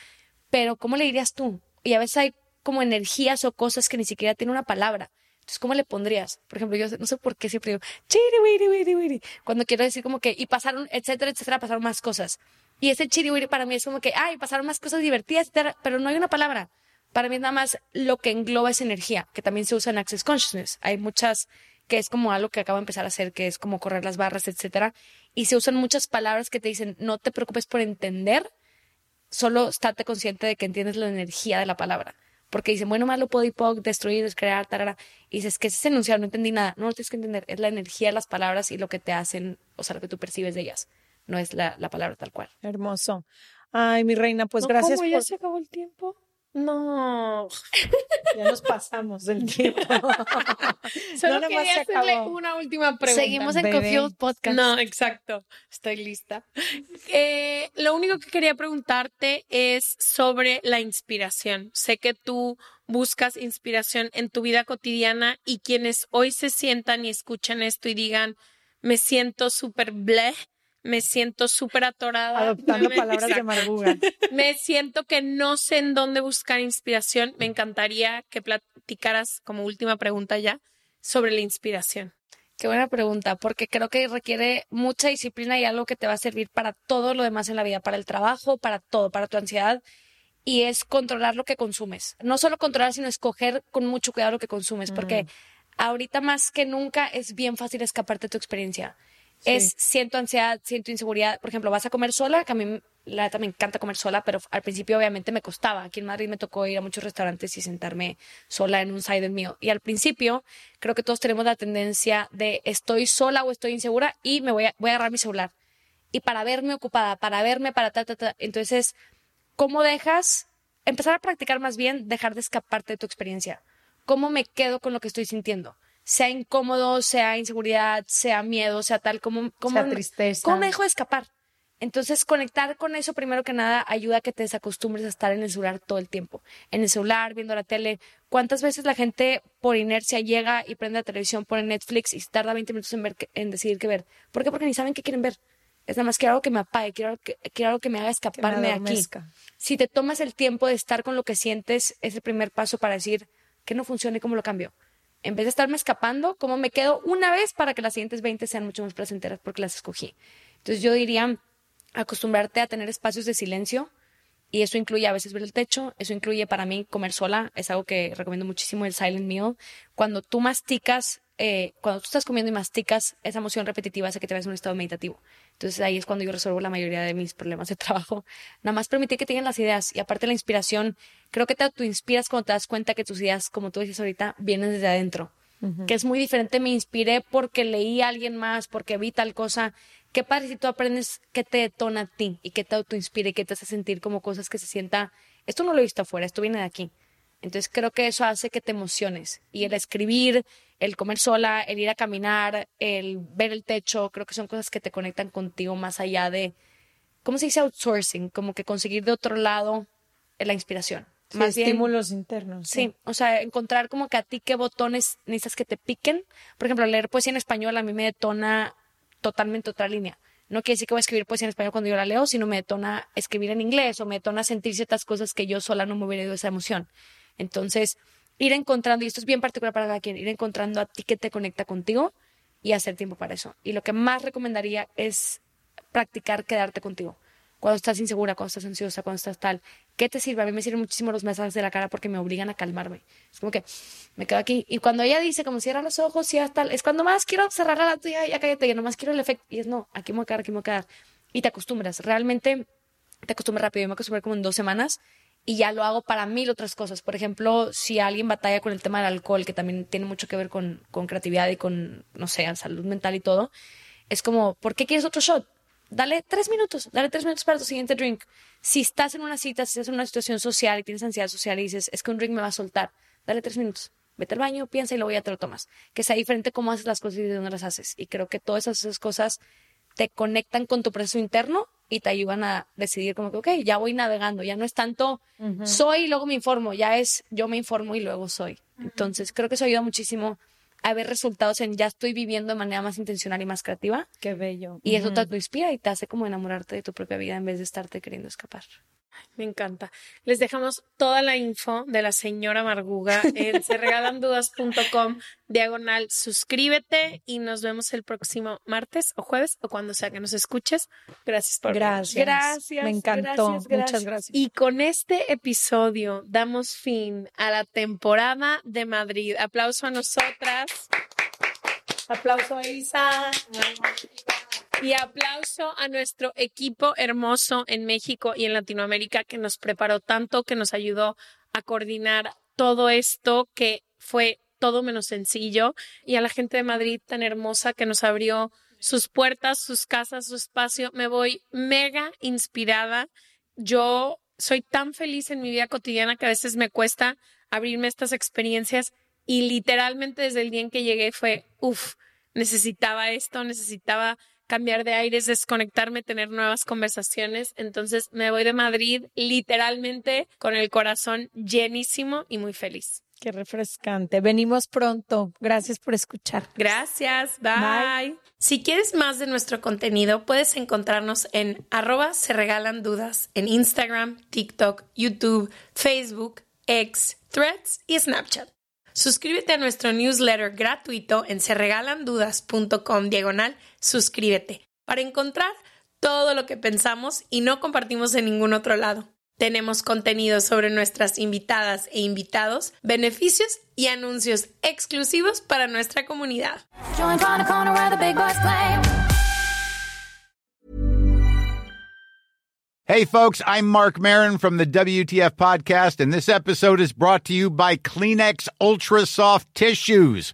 [SPEAKER 4] Pero, ¿cómo le dirías tú? Y a veces hay como energías o cosas que ni siquiera tienen una palabra. Entonces, ¿cómo le pondrías? Por ejemplo, yo no sé por qué siempre digo, chiri. Cuando quiero decir como que, y pasaron, etcétera, etcétera, pasaron más cosas. Y ese chiri, para mí es como que, ay, pasaron más cosas divertidas, etcétera, pero no hay una palabra. Para mí es nada más lo que engloba esa energía, que también se usa en Access Consciousness. Hay muchas que es como algo que acabo de empezar a hacer, que es como correr las barras, etcétera. Y se usan muchas palabras que te dicen, no te preocupes por entender, solo estate consciente de que entiendes la energía de la palabra. Porque dicen, bueno, malo, puedo poc, destruir, descrear, tarara. Y dices, ¿qué es ese enunciado? No entendí nada. No lo tienes que entender. Es la energía de las palabras y lo que te hacen, o sea, lo que tú percibes de ellas. No es la, la palabra tal cual.
[SPEAKER 3] Hermoso. Ay, mi reina, pues
[SPEAKER 2] No,
[SPEAKER 3] gracias
[SPEAKER 2] ¿cómo? ¿Ya
[SPEAKER 3] por...
[SPEAKER 2] se acabó el tiempo? No.
[SPEAKER 3] Ya nos pasamos del tiempo.
[SPEAKER 2] Solo
[SPEAKER 3] No,
[SPEAKER 2] quería hacerle
[SPEAKER 3] acabó.
[SPEAKER 2] una última pregunta.
[SPEAKER 4] Seguimos en. Confused Podcast.
[SPEAKER 2] No, exacto. Estoy lista. Eh, lo único que quería preguntarte es sobre la inspiración. Sé que tú buscas inspiración en tu vida cotidiana y quienes hoy se sientan y escuchan esto y digan, me siento súper bleh, me siento súper atorada.
[SPEAKER 3] Adoptando
[SPEAKER 2] me-
[SPEAKER 3] palabras de amargura.
[SPEAKER 2] Me siento que no sé en dónde buscar inspiración. Me encantaría que platicaras como última pregunta ya sobre la inspiración.
[SPEAKER 4] Qué buena pregunta, porque creo que requiere mucha disciplina y algo que te va a servir para todo lo demás en la vida, para el trabajo, para todo, para tu ansiedad. Y es controlar lo que consumes. No solo controlar, sino escoger con mucho cuidado lo que consumes, porque ahorita más que nunca es bien fácil escaparte de tu experiencia. Es siento ansiedad, siento inseguridad. Por ejemplo, vas a comer sola, que a mí la neta me encanta comer sola, pero al principio obviamente me costaba. Aquí en Madrid me tocó ir a muchos restaurantes y sentarme sola en un side mío. Y al principio creo que todos tenemos la tendencia de estoy sola o estoy insegura y me voy a, voy a agarrar mi celular. Y para verme ocupada, para verme, para ta, ta, ta. Entonces, ¿cómo dejas, empezar a practicar más bien, dejar de escaparte de tu experiencia? ¿Cómo me quedo con lo que estoy sintiendo? Sea incómodo, sea inseguridad, sea miedo, sea tal, ¿cómo, cómo,
[SPEAKER 3] Sea tristeza.
[SPEAKER 4] ¿cómo me dejo de escapar? Entonces, conectar con eso primero que nada ayuda a que te desacostumbres a estar en el celular todo el tiempo. En el celular, viendo la tele. ¿Cuántas veces la gente por inercia llega y prende la televisión, pone Netflix y tarda 20 minutos en, ver en decidir qué ver? ¿Por qué? Porque ni saben qué quieren ver. Es nada más quiero algo que me apague, quiero algo que, quiero algo que me haga escaparme de aquí. Si te tomas el tiempo de estar con lo que sientes, es el primer paso para decir que no funciona y cómo lo cambio. En vez de estarme escapando, ¿cómo me quedo una vez para que las siguientes 20 sean mucho más placenteras porque las escogí? Entonces yo diría acostumbrarte a tener espacios de silencio y eso incluye a veces ver el techo, eso incluye para mí comer sola, es algo que recomiendo muchísimo el silent meal. Cuando tú masticas, eh, cuando tú estás comiendo y masticas, esa emoción repetitiva hace que te vayas a un estado meditativo. Entonces ahí es cuando yo resuelvo la mayoría de mis problemas de trabajo. Nada más permitir que tengan las ideas y aparte la inspiración, creo que te autoinspiras cuando te das cuenta que tus ideas, como tú dices ahorita, vienen desde adentro. Que es muy diferente, me inspiré porque leí a alguien más, porque vi tal cosa. ¿Qué padre si tú aprendes qué te detona a ti y qué te autoinspira y qué te hace sentir como cosas que se sienta, esto no lo he visto afuera, esto viene de aquí. Entonces creo que eso hace que te emociones. Y el escribir, el comer sola, el ir a caminar, el ver el techo, creo que son cosas que te conectan contigo más allá de, ¿cómo se dice outsourcing? Como que conseguir de otro lado la inspiración.
[SPEAKER 3] Sí,
[SPEAKER 4] más bien,
[SPEAKER 3] estímulos internos.
[SPEAKER 4] Sí, o sea, encontrar como que a ti qué botones necesitas que te piquen. Por ejemplo, leer poesía en español a mí me detona totalmente otra línea. No quiere decir que voy a escribir poesía en español cuando yo la leo, sino me detona escribir en inglés o me detona sentir ciertas cosas que yo sola no me hubiera ido esa emoción. Entonces, ir encontrando, y esto es bien particular para cada quien, ir encontrando a ti que te conecta contigo y hacer tiempo para eso. Y lo que más recomendaría es practicar quedarte contigo. Cuando estás insegura, cuando estás ansiosa, cuando estás tal. ¿Qué te sirve? A mí me sirven muchísimo los mensajes de la cara porque me obligan a calmarme. Es como que me quedo aquí. Y cuando ella dice, como cierra los ojos, y tal, es cuando más quiero cerrar la tuya, ya cállate, ya nomás quiero el efecto. Y es no, aquí me voy a quedar, aquí me voy a quedar. Y te acostumbras. Realmente te acostumbras rápido. Yo me acostumbré como en dos semanas y ya lo hago para mil otras cosas. Por ejemplo, si alguien batalla con el tema del alcohol, que también tiene mucho que ver con, con creatividad y con, no sé, salud mental y todo, es como, ¿por qué quieres otro shot? Dale tres minutos, dale tres minutos para tu siguiente drink. Si estás en una cita, si estás en una situación social y tienes ansiedad social y dices, es que un drink me va a soltar, dale tres minutos. Vete al baño, piensa y luego ya te lo tomas. Que sea diferente cómo haces las cosas y de dónde las haces. Y creo que todas esas cosas te conectan con tu proceso interno y te ayudan a decidir como que, ok, ya voy navegando, ya no es tanto soy y luego me informo, ya es yo me informo y luego soy. Entonces, creo que eso ayuda muchísimo a ver resultados en ya estoy viviendo de manera más intencional y más creativa.
[SPEAKER 3] Qué bello.
[SPEAKER 4] Y eso te, te inspira y te hace como enamorarte de tu propia vida en vez de estarte queriendo escapar.
[SPEAKER 2] Me encanta. Les dejamos toda la info de la señora Marguga en serregalandudas.com diagonal suscríbete y nos vemos el próximo martes o jueves o cuando sea que nos escuches. Gracias por
[SPEAKER 3] Gracias.
[SPEAKER 4] Gracias,
[SPEAKER 3] Me encantó.
[SPEAKER 4] gracias, gracias.
[SPEAKER 3] Muchas gracias.
[SPEAKER 2] Y con este episodio damos fin a la temporada de Madrid. Aplauso a nosotras. Aplauso a Isa. Y aplauso a nuestro equipo hermoso en México y en Latinoamérica que nos preparó tanto, que nos ayudó a coordinar todo esto que fue todo menos sencillo. Y a la gente de Madrid tan hermosa que nos abrió sus puertas, sus casas, su espacio. Me voy mega inspirada. Yo soy tan feliz en mi vida cotidiana que a veces me cuesta abrirme estas experiencias y literalmente desde el día en que llegué fue, uff, necesitaba esto, necesitaba cambiar de aires, desconectarme, tener nuevas conversaciones. Entonces me voy de Madrid literalmente con el corazón llenísimo y muy feliz.
[SPEAKER 3] Qué refrescante. Venimos pronto. Gracias por escuchar.
[SPEAKER 2] Gracias. Bye.
[SPEAKER 3] Bye.
[SPEAKER 2] Si quieres más de nuestro contenido, puedes encontrarnos en arroba se regalan dudas en Instagram, TikTok, YouTube, Facebook, X, Threads y Snapchat. Suscríbete a nuestro newsletter gratuito en serregalandudas.com diagonal suscríbete para encontrar todo lo que pensamos y no compartimos en ningún otro lado. Tenemos contenido sobre nuestras invitadas e invitados, beneficios y anuncios exclusivos para nuestra comunidad.
[SPEAKER 7] Join Corner Corner where the big boys play.
[SPEAKER 8] Hey, folks, I'm Mark Marin from the WTF Podcast, and this episode is brought to you by Kleenex Ultra Soft Tissues,